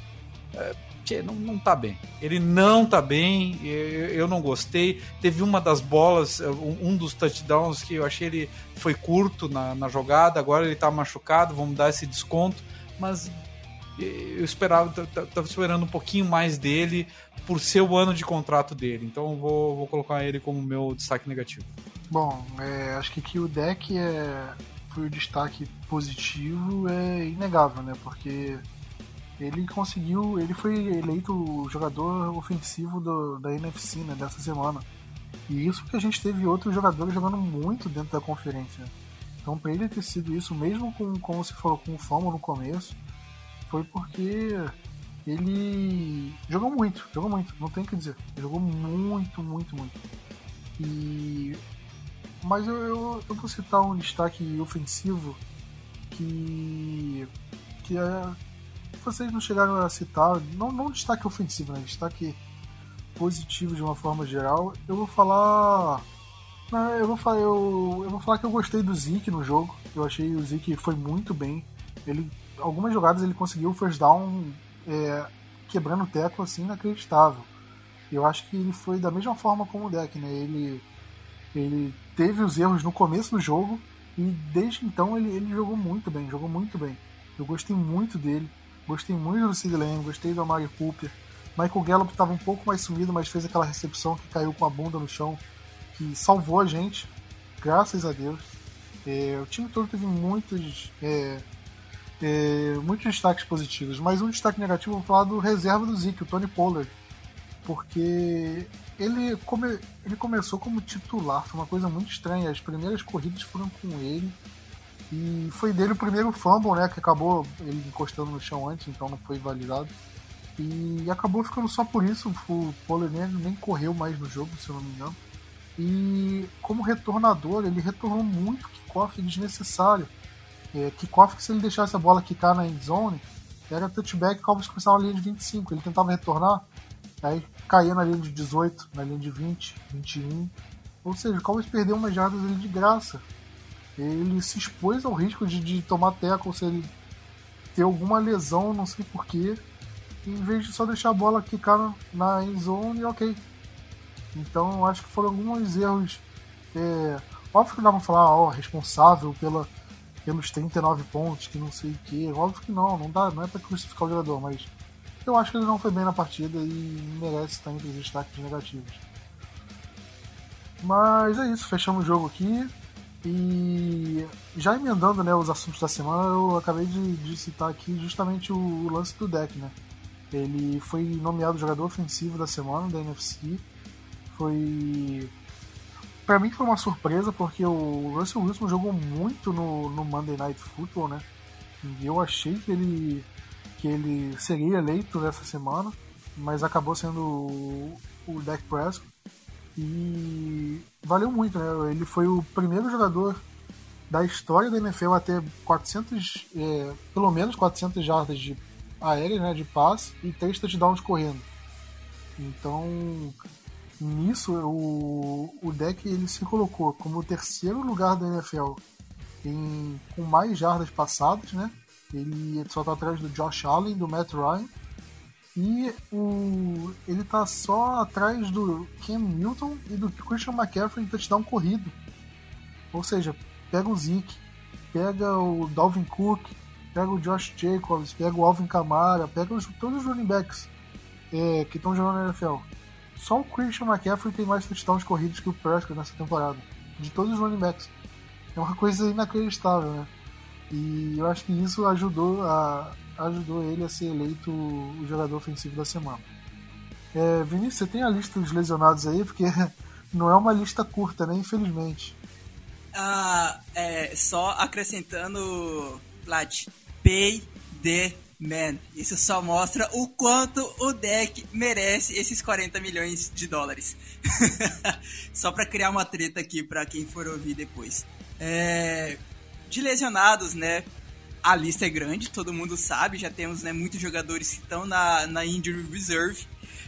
S2: É, tchê, não, não tá bem. Ele não tá bem, eu, eu não gostei. Teve uma das bolas, um, um dos touchdowns que eu achei ele foi curto na, na jogada, agora ele tá machucado, vamos dar esse desconto. Mas eu esperava, tava esperando um pouquinho mais dele por ser o ano de contrato dele. Então vou, vou colocar ele como meu destaque negativo.
S1: Bom, é, acho que aqui o deck é, foi o destaque positivo, é inegável, né? Porque ele conseguiu, ele foi eleito o jogador ofensivo do, da NFC né, dessa semana. E isso porque a gente teve outros jogadores jogando muito dentro da conferência. Então, para ele ter sido isso, mesmo com, como você falou, com o Famo no começo, foi porque ele jogou muito, jogou muito, não tem o que dizer. Jogou muito, muito, muito. E. Mas eu, eu, eu vou citar um destaque ofensivo que. que é. Vocês não chegaram a citar, não, não destaque ofensivo, né? Destaque positivo de uma forma geral. Eu vou falar. Não, eu vou falar, eu, eu vou falar que eu gostei do Zeke no jogo. Eu achei o Zeke foi muito bem. Ele algumas jogadas ele conseguiu o first down é, quebrando o teco assim inacreditável. Eu acho que ele foi da mesma forma como o deck, né? Ele, ele teve os erros no começo do jogo e desde então ele, ele jogou muito bem, jogou muito bem. Eu gostei muito dele, gostei muito do Sid Lamb, gostei do Amari Cooper. Michael Gallup estava um pouco mais sumido, mas fez aquela recepção que caiu com a bunda no chão, que salvou a gente, graças a Deus. É, o time todo teve muitos é, é, muitos destaques positivos, mas um destaque negativo vou falar do reserva do Zeke, o Tony Pollard, porque ele, come, ele começou como titular, foi uma coisa muito estranha. As primeiras corridas foram com ele e foi dele o primeiro fumble, né, que acabou ele encostando no chão antes, então não foi validado. E acabou ficando só por isso, o Pollard nem, nem correu mais no jogo, se eu não me engano. E como retornador, ele retornou muito kickoff desnecessário é, kickoff que se ele deixasse a bola quicar na end zone, era touchback, o Cowboys começava na linha de 25. Ele tentava retornar, aí caía na linha de 18, na linha de 20, 21. Ou seja, o Cowboys perdeu umas jardas ali de graça. Ele se expôs ao risco de, de tomar tackle se ele ter alguma lesão, não sei porquê. em vez de só deixar a bola quicar na end zone, ok. Então acho que foram alguns erros. É, óbvio que dá pra falar, ó, responsável pela, pelos 39 pontos, que não sei o que. Óbvio que não, não, dá, não é pra crucificar o jogador, mas eu acho que ele não foi bem na partida e merece estar entre os destaques negativos. Mas é isso, fechamos o jogo aqui. E já emendando né, os assuntos da semana, eu acabei de, de citar aqui justamente o, o, lance do deck. Né? Ele foi nomeado jogador ofensivo da semana da NFC. Foi. Pra mim foi uma surpresa porque o Russell Wilson jogou muito no, no Monday Night Football, né? E eu achei que ele, que ele seria eleito nessa semana, mas acabou sendo o, o Dak Prescott. E valeu muito, né? Ele foi o primeiro jogador da história da NFL a ter 400, é, pelo menos 400 jardas de aérea, né, de passe e 3 touchdowns correndo. Então, nisso, o, o deck ele se colocou como o terceiro lugar da NFL em, com mais jardas passadas, né? Ele só está atrás do Josh Allen, do Matt Ryan e o, ele tá só atrás do Cam Newton e do Christian McCaffrey em touchdown corrido. Ou seja, pega o Zeke, pega o Dalvin Cook, pega o Josh Jacobs, pega o Alvin Kamara, pega os, todos os running backs é, que estão jogando na NFL. Só o Christian McCaffrey tem mais touchdowns corridos que o Prescott nessa temporada. De todos os running backs. É uma coisa inacreditável, né? E eu acho que isso ajudou a, ajudou ele a ser eleito o jogador ofensivo da semana. É, Vinícius, você tem a lista dos lesionados aí? Porque não é uma lista curta, né? Infelizmente.
S3: Ah, é, só acrescentando, Vlad, pay the man. Isso só mostra o quanto o deck merece esses 40 milhões de dólares. só para criar uma treta aqui para quem for ouvir depois. É, de lesionados, né? a lista é grande, todo mundo sabe, já temos né, muitos jogadores que estão na, na Injury Reserve.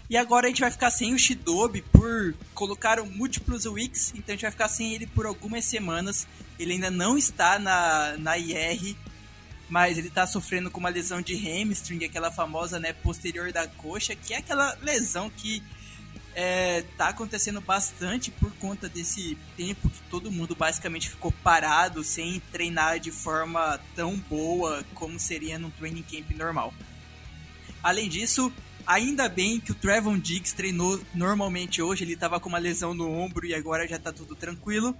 S3: E agora a gente vai ficar sem o Shidobi por colocar múltiplos weeks, então a gente vai ficar sem ele por algumas semanas. Ele ainda não está na, na IR, mas ele está sofrendo com uma lesão de hamstring, aquela famosa né, posterior da coxa, que é aquela lesão que é, tá acontecendo bastante por conta desse tempo que todo mundo basicamente ficou parado sem treinar de forma tão boa como seria num training camp normal. Além disso, ainda bem que o Trevon Diggs treinou normalmente hoje, ele estava com uma lesão no ombro e agora já está tudo tranquilo.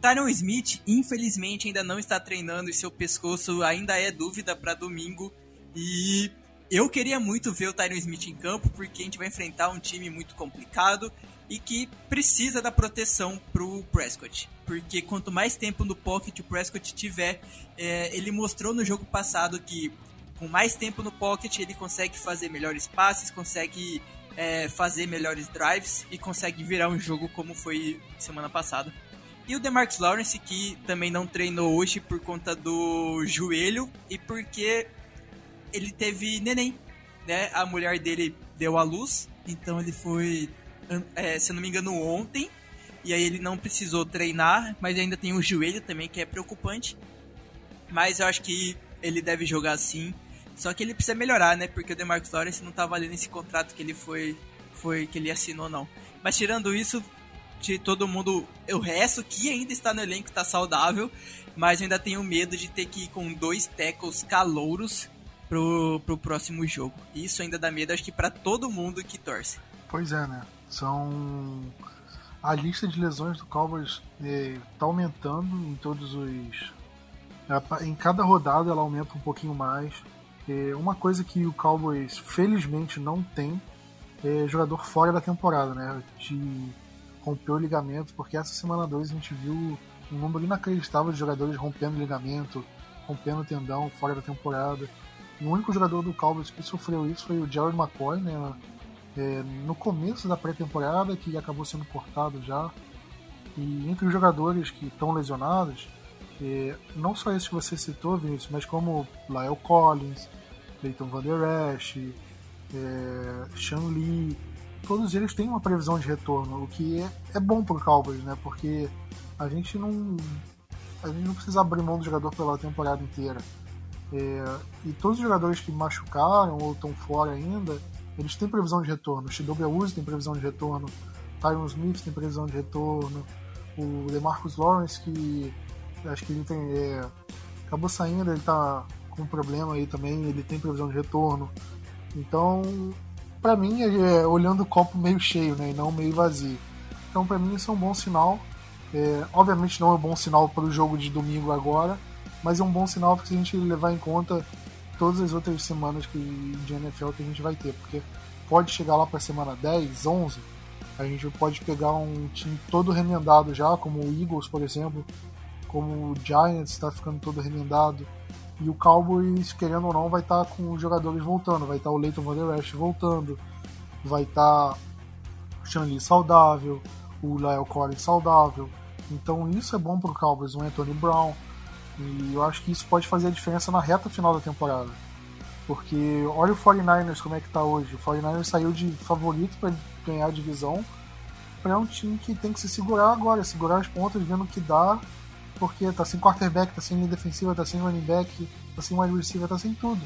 S3: Tyron Smith, infelizmente, ainda não está treinando e seu pescoço ainda é dúvida para domingo. E eu queria muito ver o Tyron Smith em campo, porque a gente vai enfrentar um time muito complicado e que precisa da proteção pro Prescott. Porque quanto mais tempo no pocket o Prescott tiver, é, ele mostrou no jogo passado que com mais tempo no pocket ele consegue fazer melhores passes, consegue é, fazer melhores drives e consegue virar um jogo como foi semana passada. E o DeMarcus Lawrence, que também não treinou hoje por conta do joelho e porque ele teve neném, né? A mulher dele deu à luz, então ele foi, é, se eu não me engano, ontem. E aí ele não precisou treinar, mas ainda tem o joelho também, que é preocupante. Mas eu acho que ele deve jogar sim. Só que ele precisa melhorar, né? Porque o DeMarcus Lawrence não tá valendo esse contrato que ele foi, foi que ele assinou, não. Mas tirando isso, de todo mundo, o resto que ainda está no elenco está saudável, mas ainda tenho medo de ter que ir com dois tackles calouros pro, pro próximo jogo. Isso ainda dá medo, acho que para todo mundo que torce.
S1: Pois é, né? São. A lista de lesões do Cowboys está é, aumentando em todos os. Em cada rodada ela aumenta um pouquinho mais. É, uma coisa que o Cowboys felizmente não tem é jogador fora da temporada, né? De romper o ligamento, porque essa semana 2 a gente viu um número inacreditável de jogadores rompendo ligamento, rompendo tendão fora da temporada. O único jogador do Cowboys que sofreu isso foi o Jared McCoy, né? É, no começo da pré-temporada, que acabou sendo cortado já. E entre os jogadores que estão lesionados, é, não só esses que você citou, Vinícius, mas como Lyle Collins, Leighton Van Der Esch, é, Sean Lee, todos eles têm uma previsão de retorno, o que é, é bom para o Cowboys, né? Porque a gente não a gente não precisa abrir mão do jogador pela temporada inteira. É, e todos os jogadores que machucaram ou estão fora ainda, eles têm previsão de retorno. O Shidobi Awuzi tem previsão de retorno, Tyron Smith tem previsão de retorno, o DeMarcus Lawrence, que acho que ele tem. É, acabou saindo, ele tá com um problema aí também, ele tem previsão de retorno. Então, para mim, é, olhando o copo meio cheio, né, e não meio vazio. Então, para mim, isso é um bom sinal. É, obviamente, não é um bom sinal para o jogo de domingo agora, mas é um bom sinal se a gente levar em conta todas as outras semanas que, de NFL que a gente vai ter, porque pode chegar lá para semana 10, 11, a gente pode pegar um time todo remendado já, como o Eagles, por exemplo, como o Giants está ficando todo remendado, e o Cowboys, querendo ou não, vai estar tá com os jogadores voltando, vai estar tá o Leighton Van Der Esch voltando, vai estar tá o Shanley saudável, o Lyle Collins saudável, então isso é bom para o Cowboys, o Anthony Brown, e eu acho que isso pode fazer a diferença na reta final da temporada. Porque olha o 49ers como é que tá hoje. O 49ers saiu de favorito para ganhar a divisão para um time que tem que se segurar agora, segurar as pontas, vendo o que dá, porque tá sem quarterback, tá sem linha defensiva, tá sem running back, tá sem wide receiver, tá sem tudo.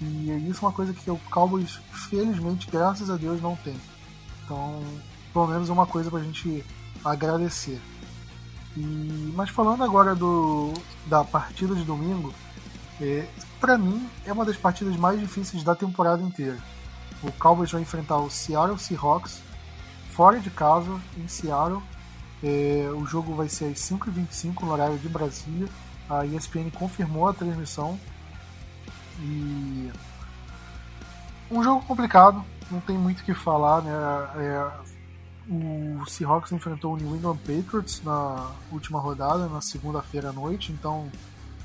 S1: E isso é uma coisa que o Cowboys, felizmente, graças a Deus, não tem. Então, pelo menos é uma coisa pra gente agradecer. E, mas falando agora do, da partida de domingo, é, para mim é uma das partidas mais difíceis da temporada inteira. O Cowboys vai enfrentar o Seattle Seahawks fora de casa, em Seattle. É, o jogo vai ser às 5h25 no horário de Brasília. A ESPN confirmou a transmissão. E um jogo complicado, não tem muito o que falar, né? É, o Seahawks enfrentou o New England Patriots na última rodada, na segunda-feira à noite, então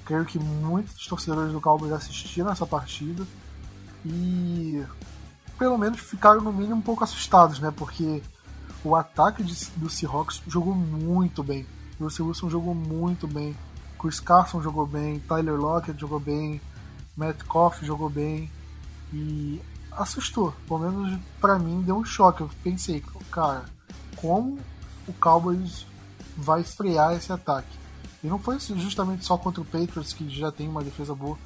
S1: creio que muitos torcedores do Cowboys assistiram essa partida e pelo menos ficaram no mínimo um pouco assustados, né? Porque o ataque de, do Seahawks jogou muito bem. O Russell Wilson jogou muito bem. Chris Carson jogou bem. Tyler Lockett jogou bem. Matt Koff jogou bem. E assustou. Pelo menos para mim deu um choque. Eu pensei, cara, como o Cowboys vai frear esse ataque. E não foi justamente só contra o Patriots, que já tem uma defesa boa.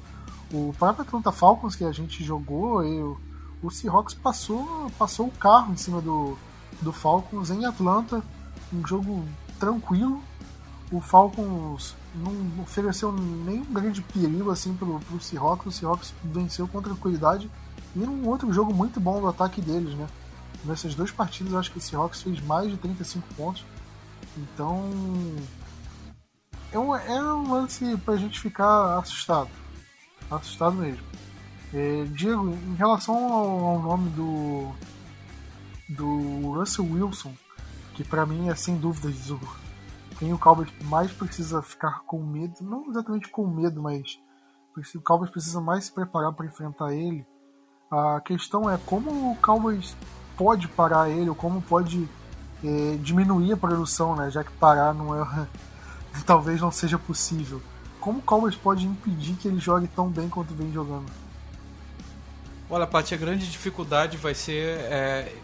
S1: O próprio Atlanta Falcons que a gente jogou, eu, o Seahawks passou, passou o carro em cima do, do Falcons em Atlanta. Um jogo tranquilo. O Falcons não ofereceu nenhum grande perigo assim pro, pro Seahawks. O Seahawks venceu com tranquilidade. E um outro jogo muito bom do ataque deles, né? Nessas duas partidas, eu acho que o Seahawks fez mais de 35 pontos. Então. É um, é um lance pra gente ficar assustado. Assustado mesmo. É, Diego, em relação ao, ao, nome do. Do Russell Wilson, que para mim é sem dúvidas o, quem o Cowboys mais precisa ficar com medo, não exatamente com medo, mas o Cowboys precisa mais se preparar para enfrentar ele. A questão é como o Cowboys pode parar ele ou como pode é, diminuir a produção, né? Já que parar não é talvez não seja possível. Como o Cowboys pode impedir que ele jogue tão bem quanto vem jogando?
S2: Olha, Paty, a grande dificuldade vai ser, é,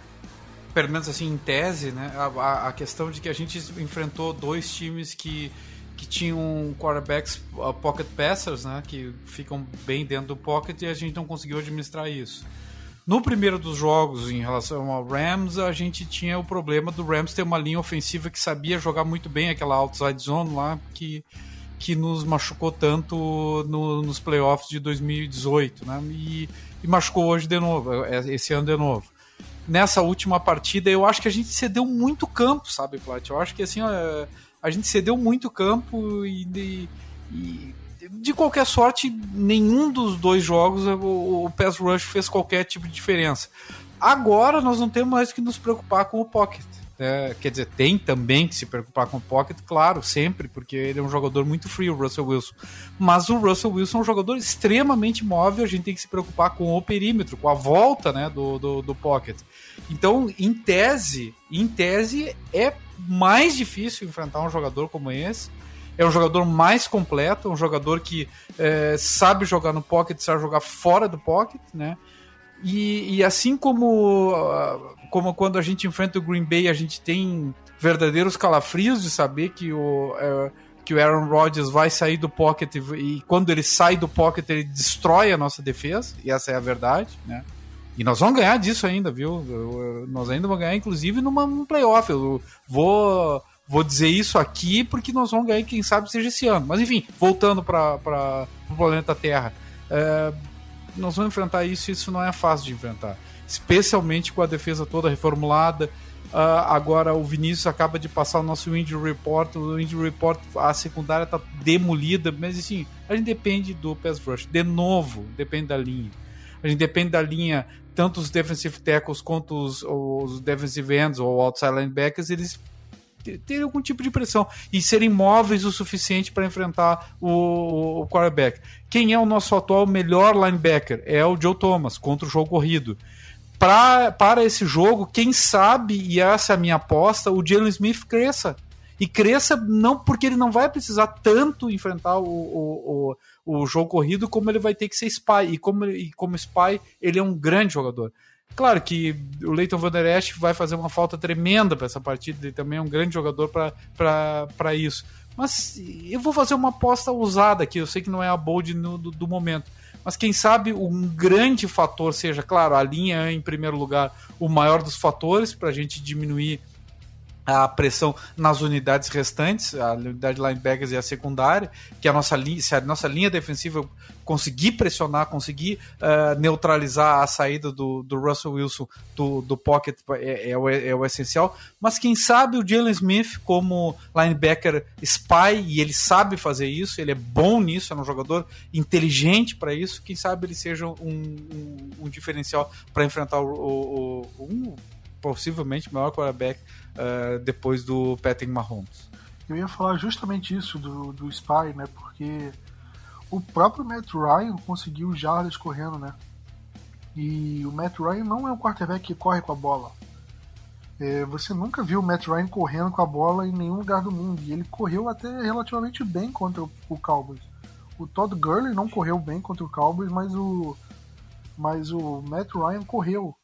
S2: pelo menos assim em tese, né, a, a, questão de que a gente enfrentou dois times que, que tinham quarterbacks uh, pocket passers, né, que ficam bem dentro do pocket e a gente não conseguiu administrar isso. No primeiro dos jogos, em relação ao Rams, a gente tinha o problema do Rams ter uma linha ofensiva que sabia jogar muito bem aquela outside zone lá, que, que nos machucou tanto no, nos playoffs de 2018, né? E, e machucou hoje de novo, é, esse ano de novo. Nessa última partida, eu acho que a gente cedeu muito campo, sabe, Plat? Eu acho que assim, a, a gente cedeu muito campo e, e de qualquer sorte, nenhum dos dois jogos o, o pass rush fez qualquer tipo de diferença. Agora nós não temos mais que nos preocupar com o pocket. É, quer dizer, tem também que se preocupar com o pocket, claro, sempre, porque ele é um jogador muito frio, o Russell Wilson. Mas o Russell Wilson é um jogador extremamente móvel, a gente tem que se preocupar com o perímetro, com a volta né, do, do, do pocket. Então, em tese, em tese, é mais difícil enfrentar um jogador como esse é um jogador mais completo, um jogador que é, sabe jogar no pocket, sabe jogar fora do pocket, né? E, e, assim como, como quando a gente enfrenta o Green Bay, a gente tem verdadeiros calafrios de saber que o, é, que o Aaron Rodgers vai sair do pocket e, e quando ele sai do pocket ele destrói a nossa defesa, e essa é a verdade, né? E nós vamos ganhar disso ainda, viu? Nós ainda vamos ganhar, inclusive, numa, num playoff. Eu vou, vou dizer isso aqui porque nós vamos ganhar, quem sabe seja esse ano. Mas enfim, voltando para o planeta Terra. É, nós vamos enfrentar isso e isso não é fácil de enfrentar. Especialmente com a defesa toda reformulada. Uh, agora o Vinícius acaba de passar o nosso injury report. O injury report, a secundária está demolida, mas assim, a gente depende do pass rush. De novo, depende da linha. A gente depende da linha tanto os defensive tackles quanto os, os defensive ends ou outside linebackers, eles terem algum tipo de pressão e serem móveis o suficiente para enfrentar o, o quarterback. Quem é o nosso atual melhor linebacker? É o Joe Thomas, contra o jogo corrido. Pra, para esse jogo, quem sabe, e essa é a minha aposta, o Jalen Smith cresça. E cresça não porque ele não vai precisar tanto enfrentar o, o, o, o jogo corrido, como ele vai ter que ser spy. E como, e como spy, ele é um grande jogador. Claro que o Leighton Van Der Esch vai fazer uma falta tremenda para essa partida, ele também é um grande jogador para isso. Mas eu vou fazer uma aposta usada aqui, eu sei que não é a bold no, do, do momento. Mas quem sabe um grande fator seja, claro, a linha em primeiro lugar o maior dos fatores para a gente diminuir a pressão nas unidades restantes, a unidade linebackers e a secundária, que a nossa linha, se a nossa linha defensiva conseguir pressionar, conseguir uh, neutralizar a saída do, do Russell Wilson do, do pocket é, é, o, é, o, essencial. Mas quem sabe o Jalen Smith, como linebacker spy, e ele sabe fazer isso, ele é bom nisso, é um jogador inteligente para isso, quem sabe ele seja um, um, um diferencial para enfrentar o, o, o um possivelmente maior quarterback uh, depois do Patrick Mahomes.
S1: Eu ia falar justamente isso do, do Spy, né? Porque o próprio Matt Ryan conseguiu jardas correndo, né? E o Matt Ryan não é um quarterback que corre com a bola. É, você nunca viu o Matt Ryan correndo com a bola em nenhum lugar do mundo. E ele correu até relativamente bem contra o, o Cowboys. O Todd Gurley não correu bem contra o Cowboys, mas o, mas o Matt Ryan correu.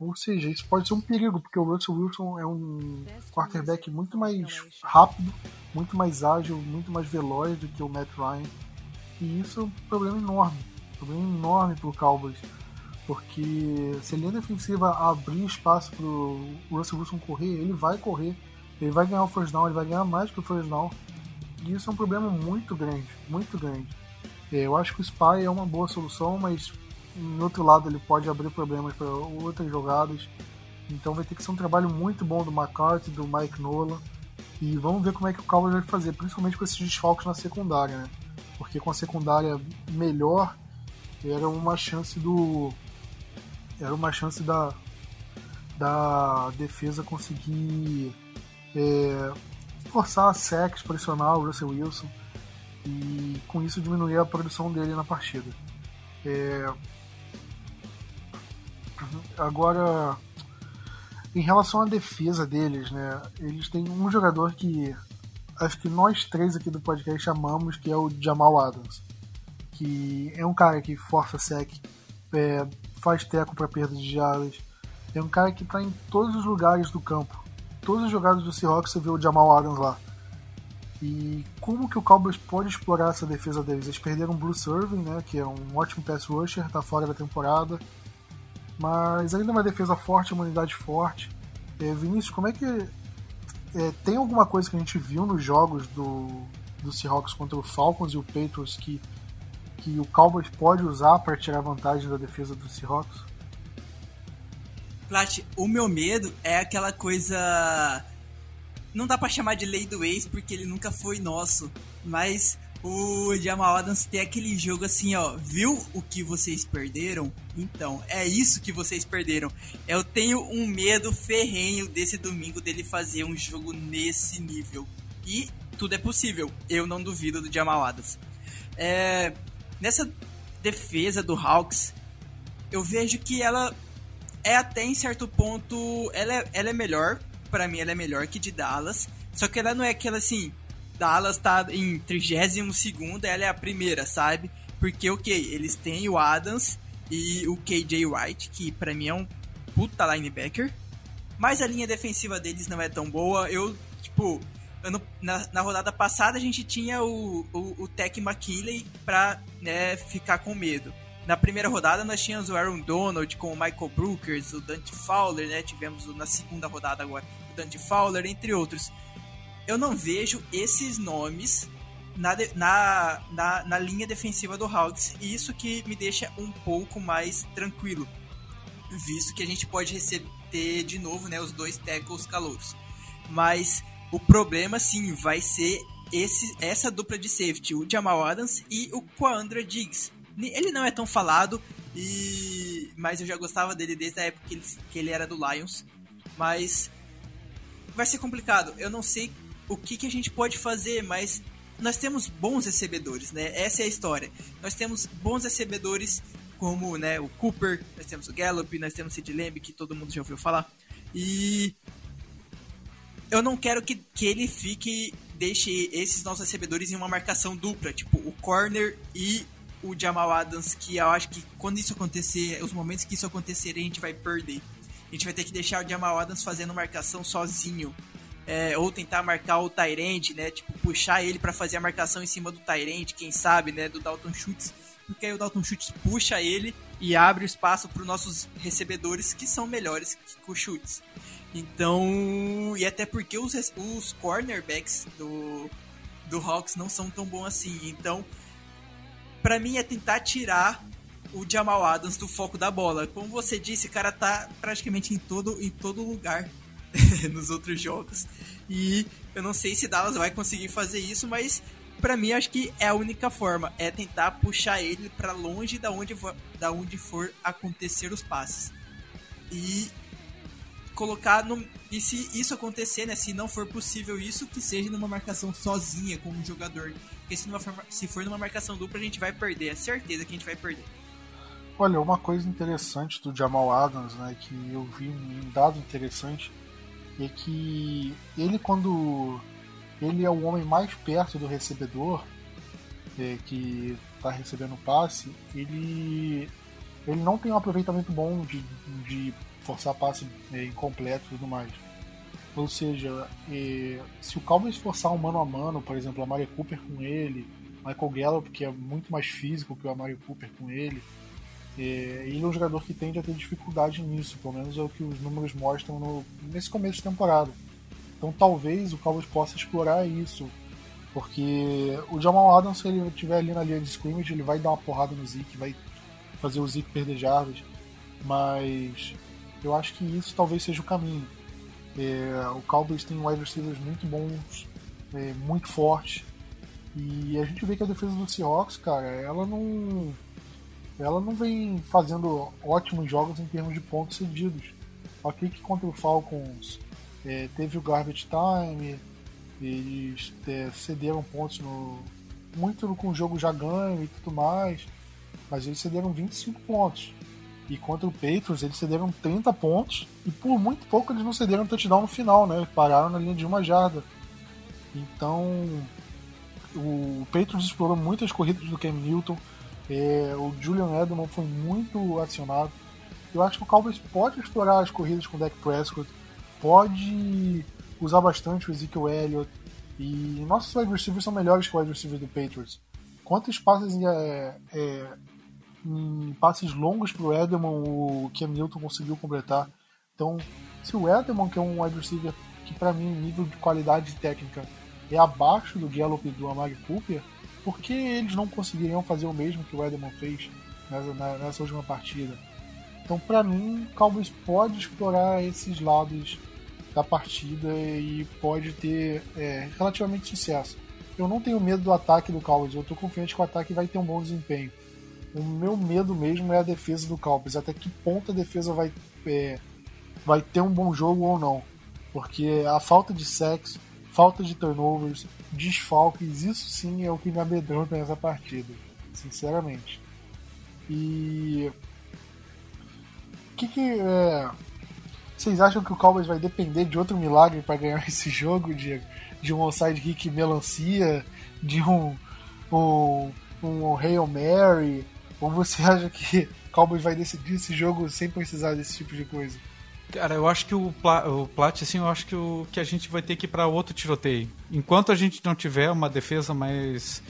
S1: Ou seja, isso pode ser um perigo, porque o Russell Wilson é um quarterback muito mais rápido, muito mais ágil, muito mais veloz do que o Matt Ryan. E isso é um problema enorme, um problema enorme para o Cowboys. Porque se a linha defensiva abrir espaço para o Russell Wilson correr, ele vai correr, ele vai ganhar o first down, ele vai ganhar mais que o first down. E isso é um problema muito grande, muito grande. É, eu acho que o Spy é uma boa solução, mas em outro lado ele pode abrir problemas para outras jogadas. Então vai ter que ser um trabalho muito bom do McCarthy, do Mike Nola. E vamos ver como é que o Cowboys vai fazer, principalmente com esses desfalques na secundária, né? Porque com a secundária melhor era uma chance do era uma chance da da defesa conseguir é, forçar sex, pressionar o Russell Wilson e com isso diminuir a produção dele na partida. É, Agora, em relação à defesa deles, né? Eles têm um jogador que acho que nós três aqui do podcast chamamos, que é o Jamal Adams. Que é um cara que força sec, é, faz teco para perda de jardas. É um cara que está em todos os lugares do campo. Todas as jogadas do Seahawks você vê o Jamal Adams lá. E como que o Cowboys pode explorar essa defesa deles? Eles perderam o Bruce Irving, né, que é um ótimo pass rusher, está fora da temporada mas ainda uma defesa forte, uma unidade forte. É, Vinícius, como é que. É, tem alguma coisa que a gente viu nos jogos do, do Seahawks contra o Falcons e o Patriots que, que o Cowboys pode usar para tirar vantagem da defesa do Seahawks?
S3: Plat, o meu medo é aquela coisa. Não dá para chamar de lei do ex porque ele nunca foi nosso, mas o Jamal Adams tem aquele jogo assim, ó. Viu o que vocês perderam? Então, é isso que vocês perderam. Eu tenho um medo ferrenho desse domingo dele fazer um jogo nesse nível. E tudo é possível. Eu não duvido do Jamal Adams. É, nessa defesa do Hawks, eu vejo que ela é até em certo ponto. Ela é, ela é melhor. para mim, ela é melhor que de Dallas. Só que ela não é aquela assim Dallas tá em 32 ela é a primeira, sabe? Porque, ok, eles têm o Adams e o KJ Wright, que para mim é um puta linebacker, mas a linha defensiva deles não é tão boa. Eu, tipo, ano, na, na rodada passada a gente tinha o, o, o Tech McKinley pra né, ficar com medo. Na primeira rodada nós tínhamos o Aaron Donald com o Michael Brookers, o Dante Fowler, né? Tivemos na segunda rodada agora o Dante Fowler, entre outros. Eu não vejo esses nomes na, na, na, na linha defensiva do Hawks, e isso que me deixa um pouco mais tranquilo, visto que a gente pode receber de novo né, os dois tackles calouros. Mas o problema, sim, vai ser esse, essa dupla de safety, o Jamal Adams e o Quandra Diggs. Ele não é tão falado, e mas eu já gostava dele desde a época que ele, que ele era do Lions. Mas vai ser complicado. Eu não sei o que, que a gente pode fazer, mas nós temos bons recebedores, né? Essa é a história. Nós temos bons recebedores como né, o Cooper, nós temos o Gallup, nós temos o Sid Lamb, que todo mundo já ouviu falar. E eu não quero que, que ele fique, deixe esses nossos recebedores em uma marcação dupla, tipo o corner e o Jamal Adams, que eu acho que quando isso acontecer, os momentos que isso acontecer, a gente vai perder. A gente vai ter que deixar o Jamal Adams fazendo marcação sozinho. É, ou tentar marcar o Tyrant, né? Tipo, puxar ele para fazer a marcação em cima do Tyrant, quem sabe, né? Do Dalton Schultz. Porque aí o Dalton Schultz puxa ele e abre o espaço para os nossos recebedores que são melhores que o Schultz. Então, e até porque os, os cornerbacks do, do Hawks não são tão bons assim. Então, para mim é tentar tirar o Jamal Adams do foco da bola. Como você disse, o cara tá praticamente em todo, em todo lugar nos outros jogos. E eu não sei se Dallas vai conseguir fazer isso, mas para mim acho que é a única forma, é tentar puxar ele para longe da onde, da onde for acontecer os passes. E colocar no. E se isso acontecer, né? Se não for possível isso, que seja numa marcação sozinha com um jogador. Porque se, numa, se for numa marcação dupla, a gente vai perder. É certeza que a gente vai perder.
S1: Olha, uma coisa interessante do Jamal Adams, né? Que eu vi um dado interessante é que ele quando ele é o homem mais perto do recebedor é, que está recebendo o passe, ele ele não tem um aproveitamento bom de, de forçar passe é, incompleto e tudo mais. Ou seja, é, se o Cowboys forçar um mano a mano, por exemplo, a Mari Cooper com ele, Michael Gallup, que é muito mais físico que o Amari Cooper com ele, é, ele é um jogador que tende a ter dificuldade nisso, pelo menos é o que os números mostram no, nesse começo de temporada. Então talvez o Cowboys possa explorar isso, porque o Jamal Adams, se ele estiver ali na linha de scrimmage, ele vai dar uma porrada no Zeke, vai fazer o Zeke perder jardas, mas eu acho que isso talvez seja o caminho. É, o Cowboys tem wide receivers muito bons, é, muito fortes. E a gente vê que a defesa do Seahawks, cara, ela não. Ela não vem fazendo ótimos jogos em termos de pontos cedidos. Ok que contra o Falcons é, teve o garbage time, eles é, cederam pontos no, muito com o jogo já ganho e tudo mais, mas eles cederam 25 pontos. E contra o Patriots, eles cederam 30 pontos. E por muito pouco eles não cederam touchdown no final, né? Pararam na linha de uma jarda. Então, o Patriots explorou muitas corridas do Cam Newton. É, o Julian Edelman foi muito acionado. Eu acho que o Cowboys pode explorar as corridas com o Dak Prescott. Pode usar bastante o Ezekiel Elliott. E nossos wide receivers são melhores que os wide receivers do Patriots. Quantos passes é, é, em passes longos para o Edelman, o Cam Newton conseguiu completar. Então, se o Edelman, que é um wide receiver que para mim, nível de qualidade técnica é abaixo do Gallup e do Amari Cooper, por que eles não conseguiriam fazer o mesmo que o Edelman fez nessa, nessa última partida? Então, para mim, o Cowboys pode explorar esses lados da partida e pode ter é, relativamente sucesso. Eu não tenho medo do ataque do Cowboys, eu estou confiante que o ataque vai ter um bom desempenho. O meu medo mesmo é a defesa do Cowboys. Até que ponto a defesa vai, é, vai ter um bom jogo ou não. Porque a falta de sexo, falta de turnovers, desfalques, isso sim é o que me amedronta nessa partida. Sinceramente. E. O que, que é... Vocês acham que o Cowboys vai depender de outro milagre para ganhar esse jogo, Diego? De um onside kick melancia, de um, um, um Hail Mary, ou você acha que Cowboys vai decidir esse jogo sem precisar desse tipo de coisa?
S2: Cara, eu acho que o, Pla, o Plat, assim, eu acho que, o, que a gente vai ter que ir para outro tiroteio. Enquanto a gente não tiver uma defesa mais,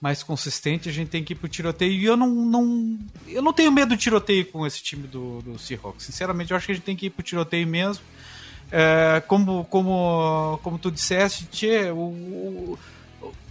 S2: mais consistente, a gente tem que ir pro tiroteio. E eu não, não, eu não tenho medo de tiroteio com esse time do, do Seahawks. Sinceramente, eu acho que a gente tem que ir pro tiroteio mesmo. É, como, como, como tu disseste, tchê, o, o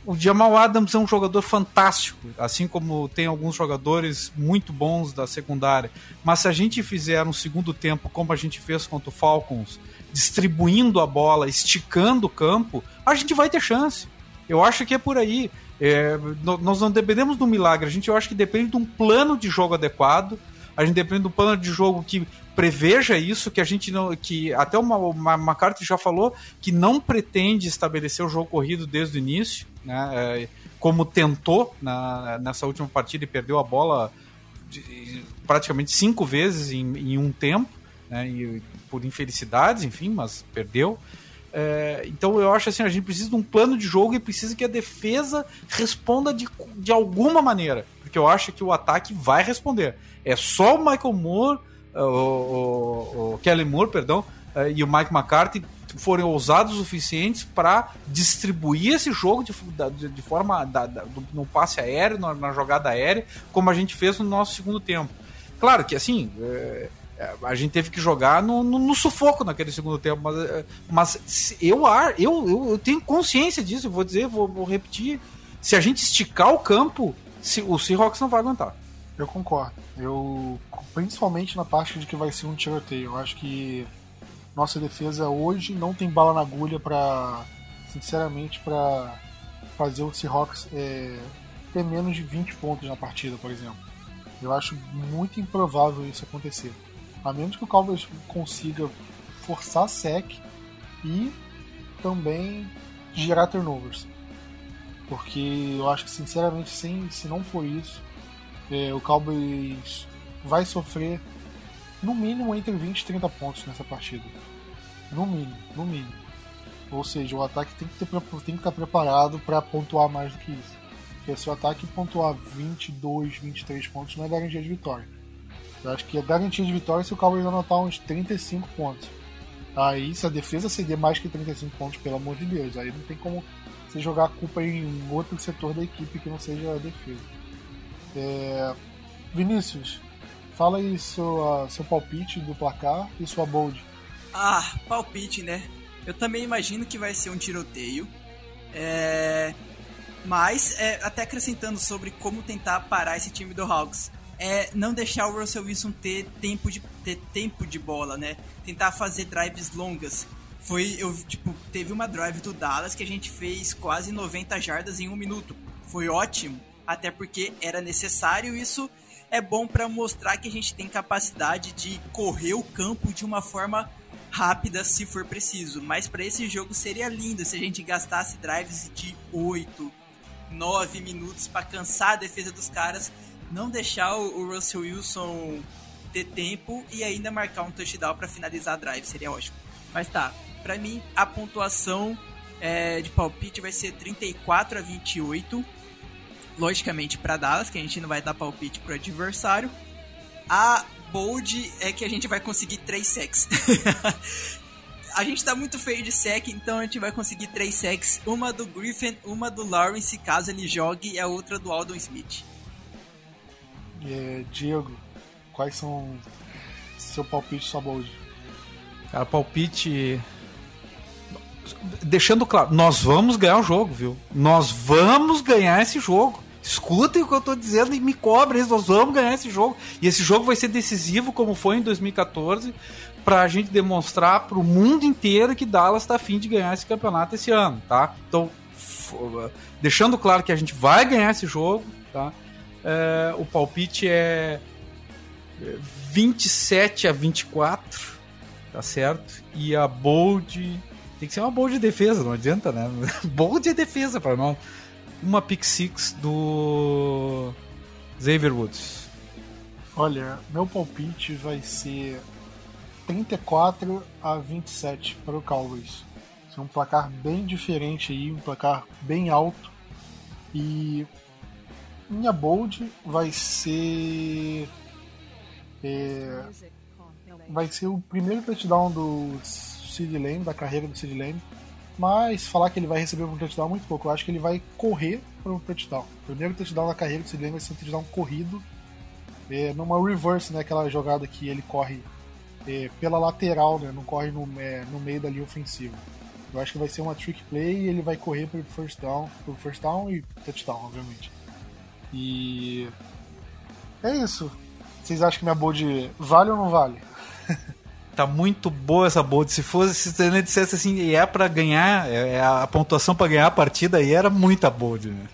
S2: o Jamal Adams é um jogador fantástico, assim como tem alguns jogadores muito bons da secundária. Mas se a gente fizer um segundo tempo como a gente fez contra o Falcons, distribuindo a bola, esticando o campo, a gente vai ter chance. Eu acho que é por aí. É, nós não dependemos do milagre, a gente eu acho que depende de um plano de jogo adequado. A gente depende de um plano de jogo que preveja isso, que a gente não. que até uma, uma, uma carta já falou que não pretende estabelecer o jogo corrido desde o início, né? É, como tentou na, nessa última partida e perdeu a bola de, praticamente cinco vezes em, em um tempo, né? E, por infelicidades, enfim, mas perdeu. É, então eu acho assim, a gente precisa de um plano de jogo e precisa que a defesa responda de, de alguma maneira. Porque eu acho que o ataque vai responder. É só o Michael Moore o, o, o Kelly Moore, perdão, eh, e o Mike McCarthy forem ousados o suficientes para distribuir esse jogo de, de, de forma da, da, no passe aéreo, na, na, jogada aérea, como a gente fez no nosso segundo tempo. Claro que assim. É, a gente teve que jogar no, no, no, sufoco naquele segundo tempo, mas, mas eu, eu, eu, eu tenho consciência disso, vou dizer, vou, vou repetir. Se a gente esticar o campo, se, o Seahawks não vai aguentar.
S1: Eu concordo. Eu principalmente na parte de que vai ser um tiroteio. Eu acho que nossa defesa hoje não tem bala na agulha para, sinceramente, para fazer o Seahawks é, ter menos de 20 pontos na partida, por exemplo. Eu acho muito improvável isso acontecer. A menos que o Cowboys consiga forçar sec e também gerar turnovers. Porque eu acho que, sinceramente, sem, se não for isso, é, o Cowboys vai sofrer no mínimo entre 20 e 30 pontos nessa partida. No mínimo, no mínimo. Ou seja, o ataque tem que, ter, tem que estar preparado para pontuar mais do que isso. Porque se o ataque pontuar 22, 23 pontos, não é garantia de vitória. Eu acho que é garantia de vitória se o Cowboys anotar uns 35 pontos. Aí, se a defesa ceder mais que 35 pontos, pelo amor de Deus, aí não tem como você jogar a culpa em outro setor da equipe que não seja a defesa. É... Vinícius, fala aí seu, seu palpite do placar e sua bold.
S3: Ah, palpite, né? Eu também imagino que vai ser um tiroteio. É... Mas, é, até acrescentando sobre como tentar parar esse time do Hawks. É não deixar o Russell Wilson ter tempo de, ter tempo de bola, né? Tentar fazer drives longas. Foi, eu, tipo, teve uma drive do Dallas que a gente fez quase 90 jardas em um minuto. Foi ótimo até porque era necessário. Isso é bom para mostrar que a gente tem capacidade de correr o campo de uma forma rápida se for preciso. Mas para esse jogo seria lindo se a gente gastasse drives de 8, 9 minutos para cansar a defesa dos caras, não deixar o Russell Wilson ter tempo e ainda marcar um touchdown para finalizar a drive, seria ótimo. Mas tá, para mim a pontuação é, de palpite vai ser 34 a 28 logicamente, para Dallas, que a gente não vai dar palpite pro adversário. A bold é que a gente vai conseguir 3 sacks. a gente tá muito feio de sec, então a gente vai conseguir 3 sacks. Uma do Griffin, uma do Lawrence, caso ele jogue, e a outra do Aldon Smith.
S1: É, Diego, quais são seu palpite sua bold?
S2: Cara, palpite deixando claro, nós vamos ganhar o jogo, viu? Nós vamos ganhar esse jogo. Escutem o que eu tô dizendo e me cobrem, nós vamos ganhar esse jogo. E esse jogo vai ser decisivo, como foi em 2014, para a gente demonstrar para o mundo inteiro que Dallas está afim de ganhar esse campeonato esse ano, tá? Então, deixando claro que a gente vai ganhar esse jogo, tá? É, o palpite é 27 a 24, tá certo? E a bold tem que ser uma bold de defesa, não adianta, né? bold é defesa para nós uma pick six do Xavier Woods?
S1: Olha, meu palpite vai ser 34 a 27 para o Cowboys. É um placar bem diferente aí, um placar bem alto. E minha bold vai ser é, vai ser o primeiro touchdown do Sid Lane, da carreira do Sid Lane. Mas falar que ele vai receber um touchdown é muito pouco. Eu acho que ele vai correr para um touchdown. O primeiro touchdown da carreira do Sid Lane vai ser um touchdown corrido. É, numa reverse, né? Aquela jogada que ele corre é, pela lateral, né? Não corre no, é, no meio da linha ofensiva. Eu acho que vai ser uma trick play e ele vai correr pro first down, pro first down e touchdown, obviamente. E é isso. Vocês acham que minha bold vale ou não vale?
S2: tá muito boa essa bold. Se fosse, se ele dissesse assim, e é para ganhar, é, é a pontuação para ganhar a partida aí era muita bold, né?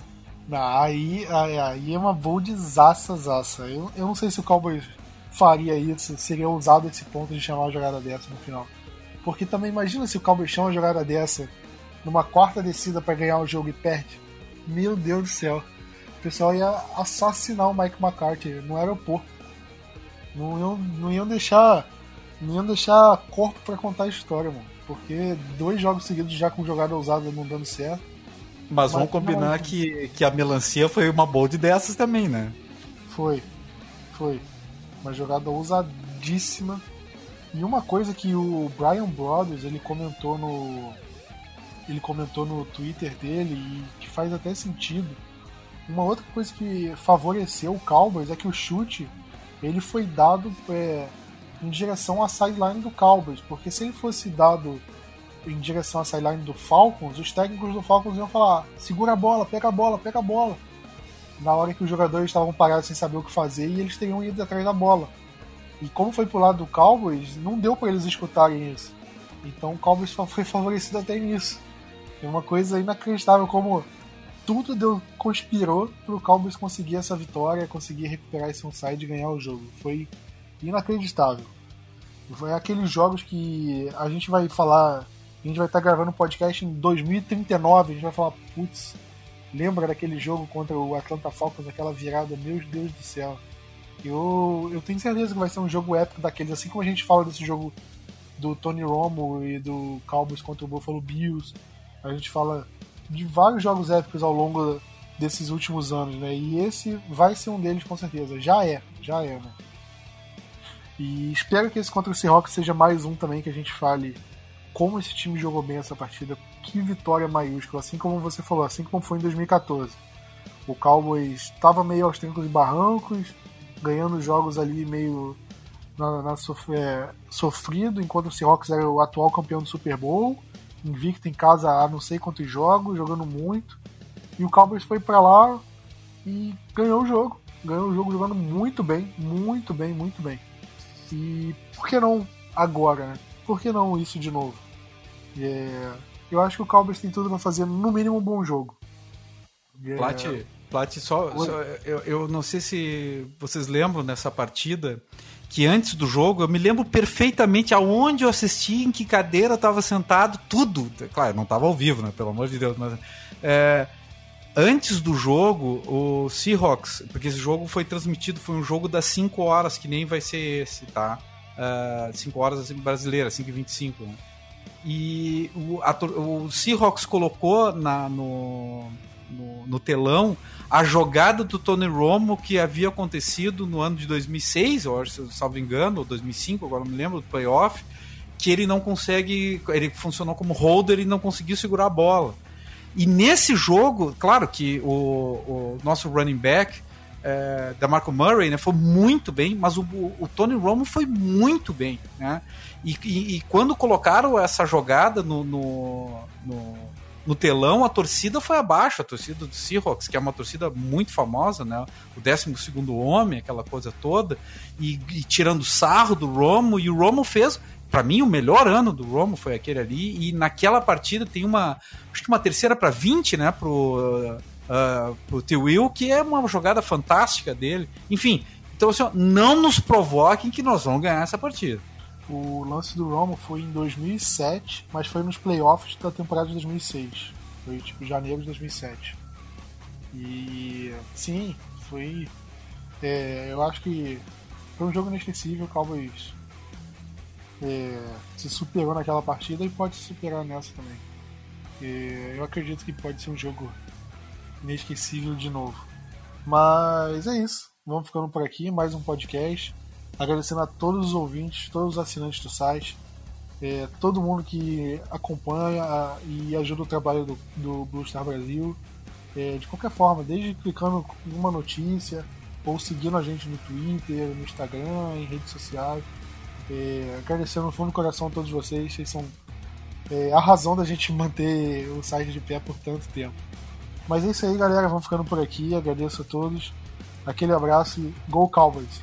S1: aí, aí, aí é uma bold zaça, zaça. Eu, eu não sei se o Cowboys faria isso, seria usado esse ponto de chamar uma jogada dessa no final. Porque também imagina se o Cowboys chama uma jogada dessa numa quarta descida para ganhar o jogo e perde. Meu Deus do céu. O pessoal ia assassinar o Mike McCarthy no aeroporto. Não iam, não iam deixar. Não iam deixar corpo para contar a história, mano. Porque dois jogos seguidos já com jogada ousada não dando certo.
S2: Mas, Mas vamos combinar não... que, que a melancia foi uma bold dessas também, né?
S1: Foi. Foi. Uma jogada ousadíssima. E uma coisa que o Brian Brothers ele comentou no ele comentou no Twitter dele e que faz até sentido. Uma outra coisa que favoreceu o Cowboys é que o chute ele foi dado é, em direção à sideline do Cowboys, porque se ele fosse dado em direção à sideline do Falcons, os técnicos do Falcons iam falar: segura a bola, pega a bola, pega a bola. Na hora que os jogadores estavam parados sem saber o que fazer e eles teriam ido atrás da bola. E como foi pro lado do Cowboys, não deu para eles escutarem isso. Então o Cowboys foi favorecido até nisso. É uma coisa inacreditável como tudo deu, conspirou para o Cowboys conseguir essa vitória, conseguir recuperar esse onside e ganhar o jogo. Foi inacreditável. Foi aqueles jogos que a gente vai falar, a gente vai estar tá gravando um podcast em 2039, a gente vai falar, putz, lembra daquele jogo contra o Atlanta Falcons, aquela virada, meu Deus do céu. Eu, eu tenho certeza que vai ser um jogo épico daqueles, assim como a gente fala desse jogo do Tony Romo e do Cowboys contra o Buffalo Bills. A gente fala de vários jogos épicos ao longo desses últimos anos, né? E esse vai ser um deles com certeza. Já é, já é, né? E espero que esse contra o Seahawks seja mais um também que a gente fale como esse time jogou bem essa partida. Que vitória maiúscula, assim como você falou, assim como foi em 2014. O Cowboys estava meio aos trancos e barrancos, ganhando jogos ali meio na, na é, sofrido, enquanto o Seahawks era o atual campeão do Super Bowl, invicto em casa há não sei quantos jogos, jogando muito. E o Cowboys foi para lá e ganhou o jogo. Ganhou o jogo jogando muito bem, muito bem, muito bem. E por que não agora, né? Por que não isso de novo? É, eu acho que o Cowboys tem tudo para fazer no mínimo um bom jogo.
S2: É, Plat, Plat, só, só eu, eu não sei se vocês lembram nessa partida que antes do jogo eu me lembro perfeitamente aonde eu assisti, em que cadeira eu estava sentado, tudo. Claro, não estava ao vivo, né? Pelo amor de Deus, mas é, antes do jogo, o Seahawks, porque esse jogo foi transmitido, foi um jogo das 5 horas, que nem vai ser esse, tá? 5 uh, horas assim, brasileira, 5 e 25 né? E o, a, o Seahawks colocou na, no, no, no, telão a jogada do Tony Romo que havia acontecido no ano de 2006, eu salvo engano, ou 2005, agora não me lembro, do playoff, que ele não consegue, ele funcionou como holder e não conseguiu segurar a bola. E nesse jogo, claro que o, o nosso running back, é, da Marco Murray, né, foi muito bem, mas o, o Tony Romo foi muito bem, né? E, e, e quando colocaram essa jogada no, no, no no telão a torcida foi abaixo, a torcida do Seahawks, que é uma torcida muito famosa, né? O 12 homem, aquela coisa toda, e, e, tirando sarro do Romo, e o Romo fez, para mim, o melhor ano do Romo foi aquele ali, e naquela partida tem uma, acho que uma terceira para 20, né, pro, uh, pro T. Will, que é uma jogada fantástica dele. Enfim, então assim, não nos provoquem que nós vamos ganhar essa partida.
S1: O lance do Romo foi em 2007, mas foi nos playoffs da temporada de 2006. Foi tipo janeiro de 2007. E sim, foi. É, eu acho que foi um jogo inesquecível. O Cowboys é, se superou naquela partida e pode se superar nessa também. É, eu acredito que pode ser um jogo inesquecível de novo. Mas é isso. Vamos ficando por aqui. Mais um podcast. agradecendo a todos os ouvintes, todos os assinantes do site, é, todo mundo que acompanha a, e ajuda o trabalho do, do Blue Star Brasil, é, de qualquer forma, desde clicando em uma notícia ou seguindo a gente no Twitter, no Instagram, em redes sociais. É, agradecendo no fundo do coração a todos vocês, vocês são é, a razão da gente manter o site de pé por tanto tempo. Mas é isso aí, galera. Vamos ficando por aqui. Agradeço a todos. Aquele abraço e Go Cowboys!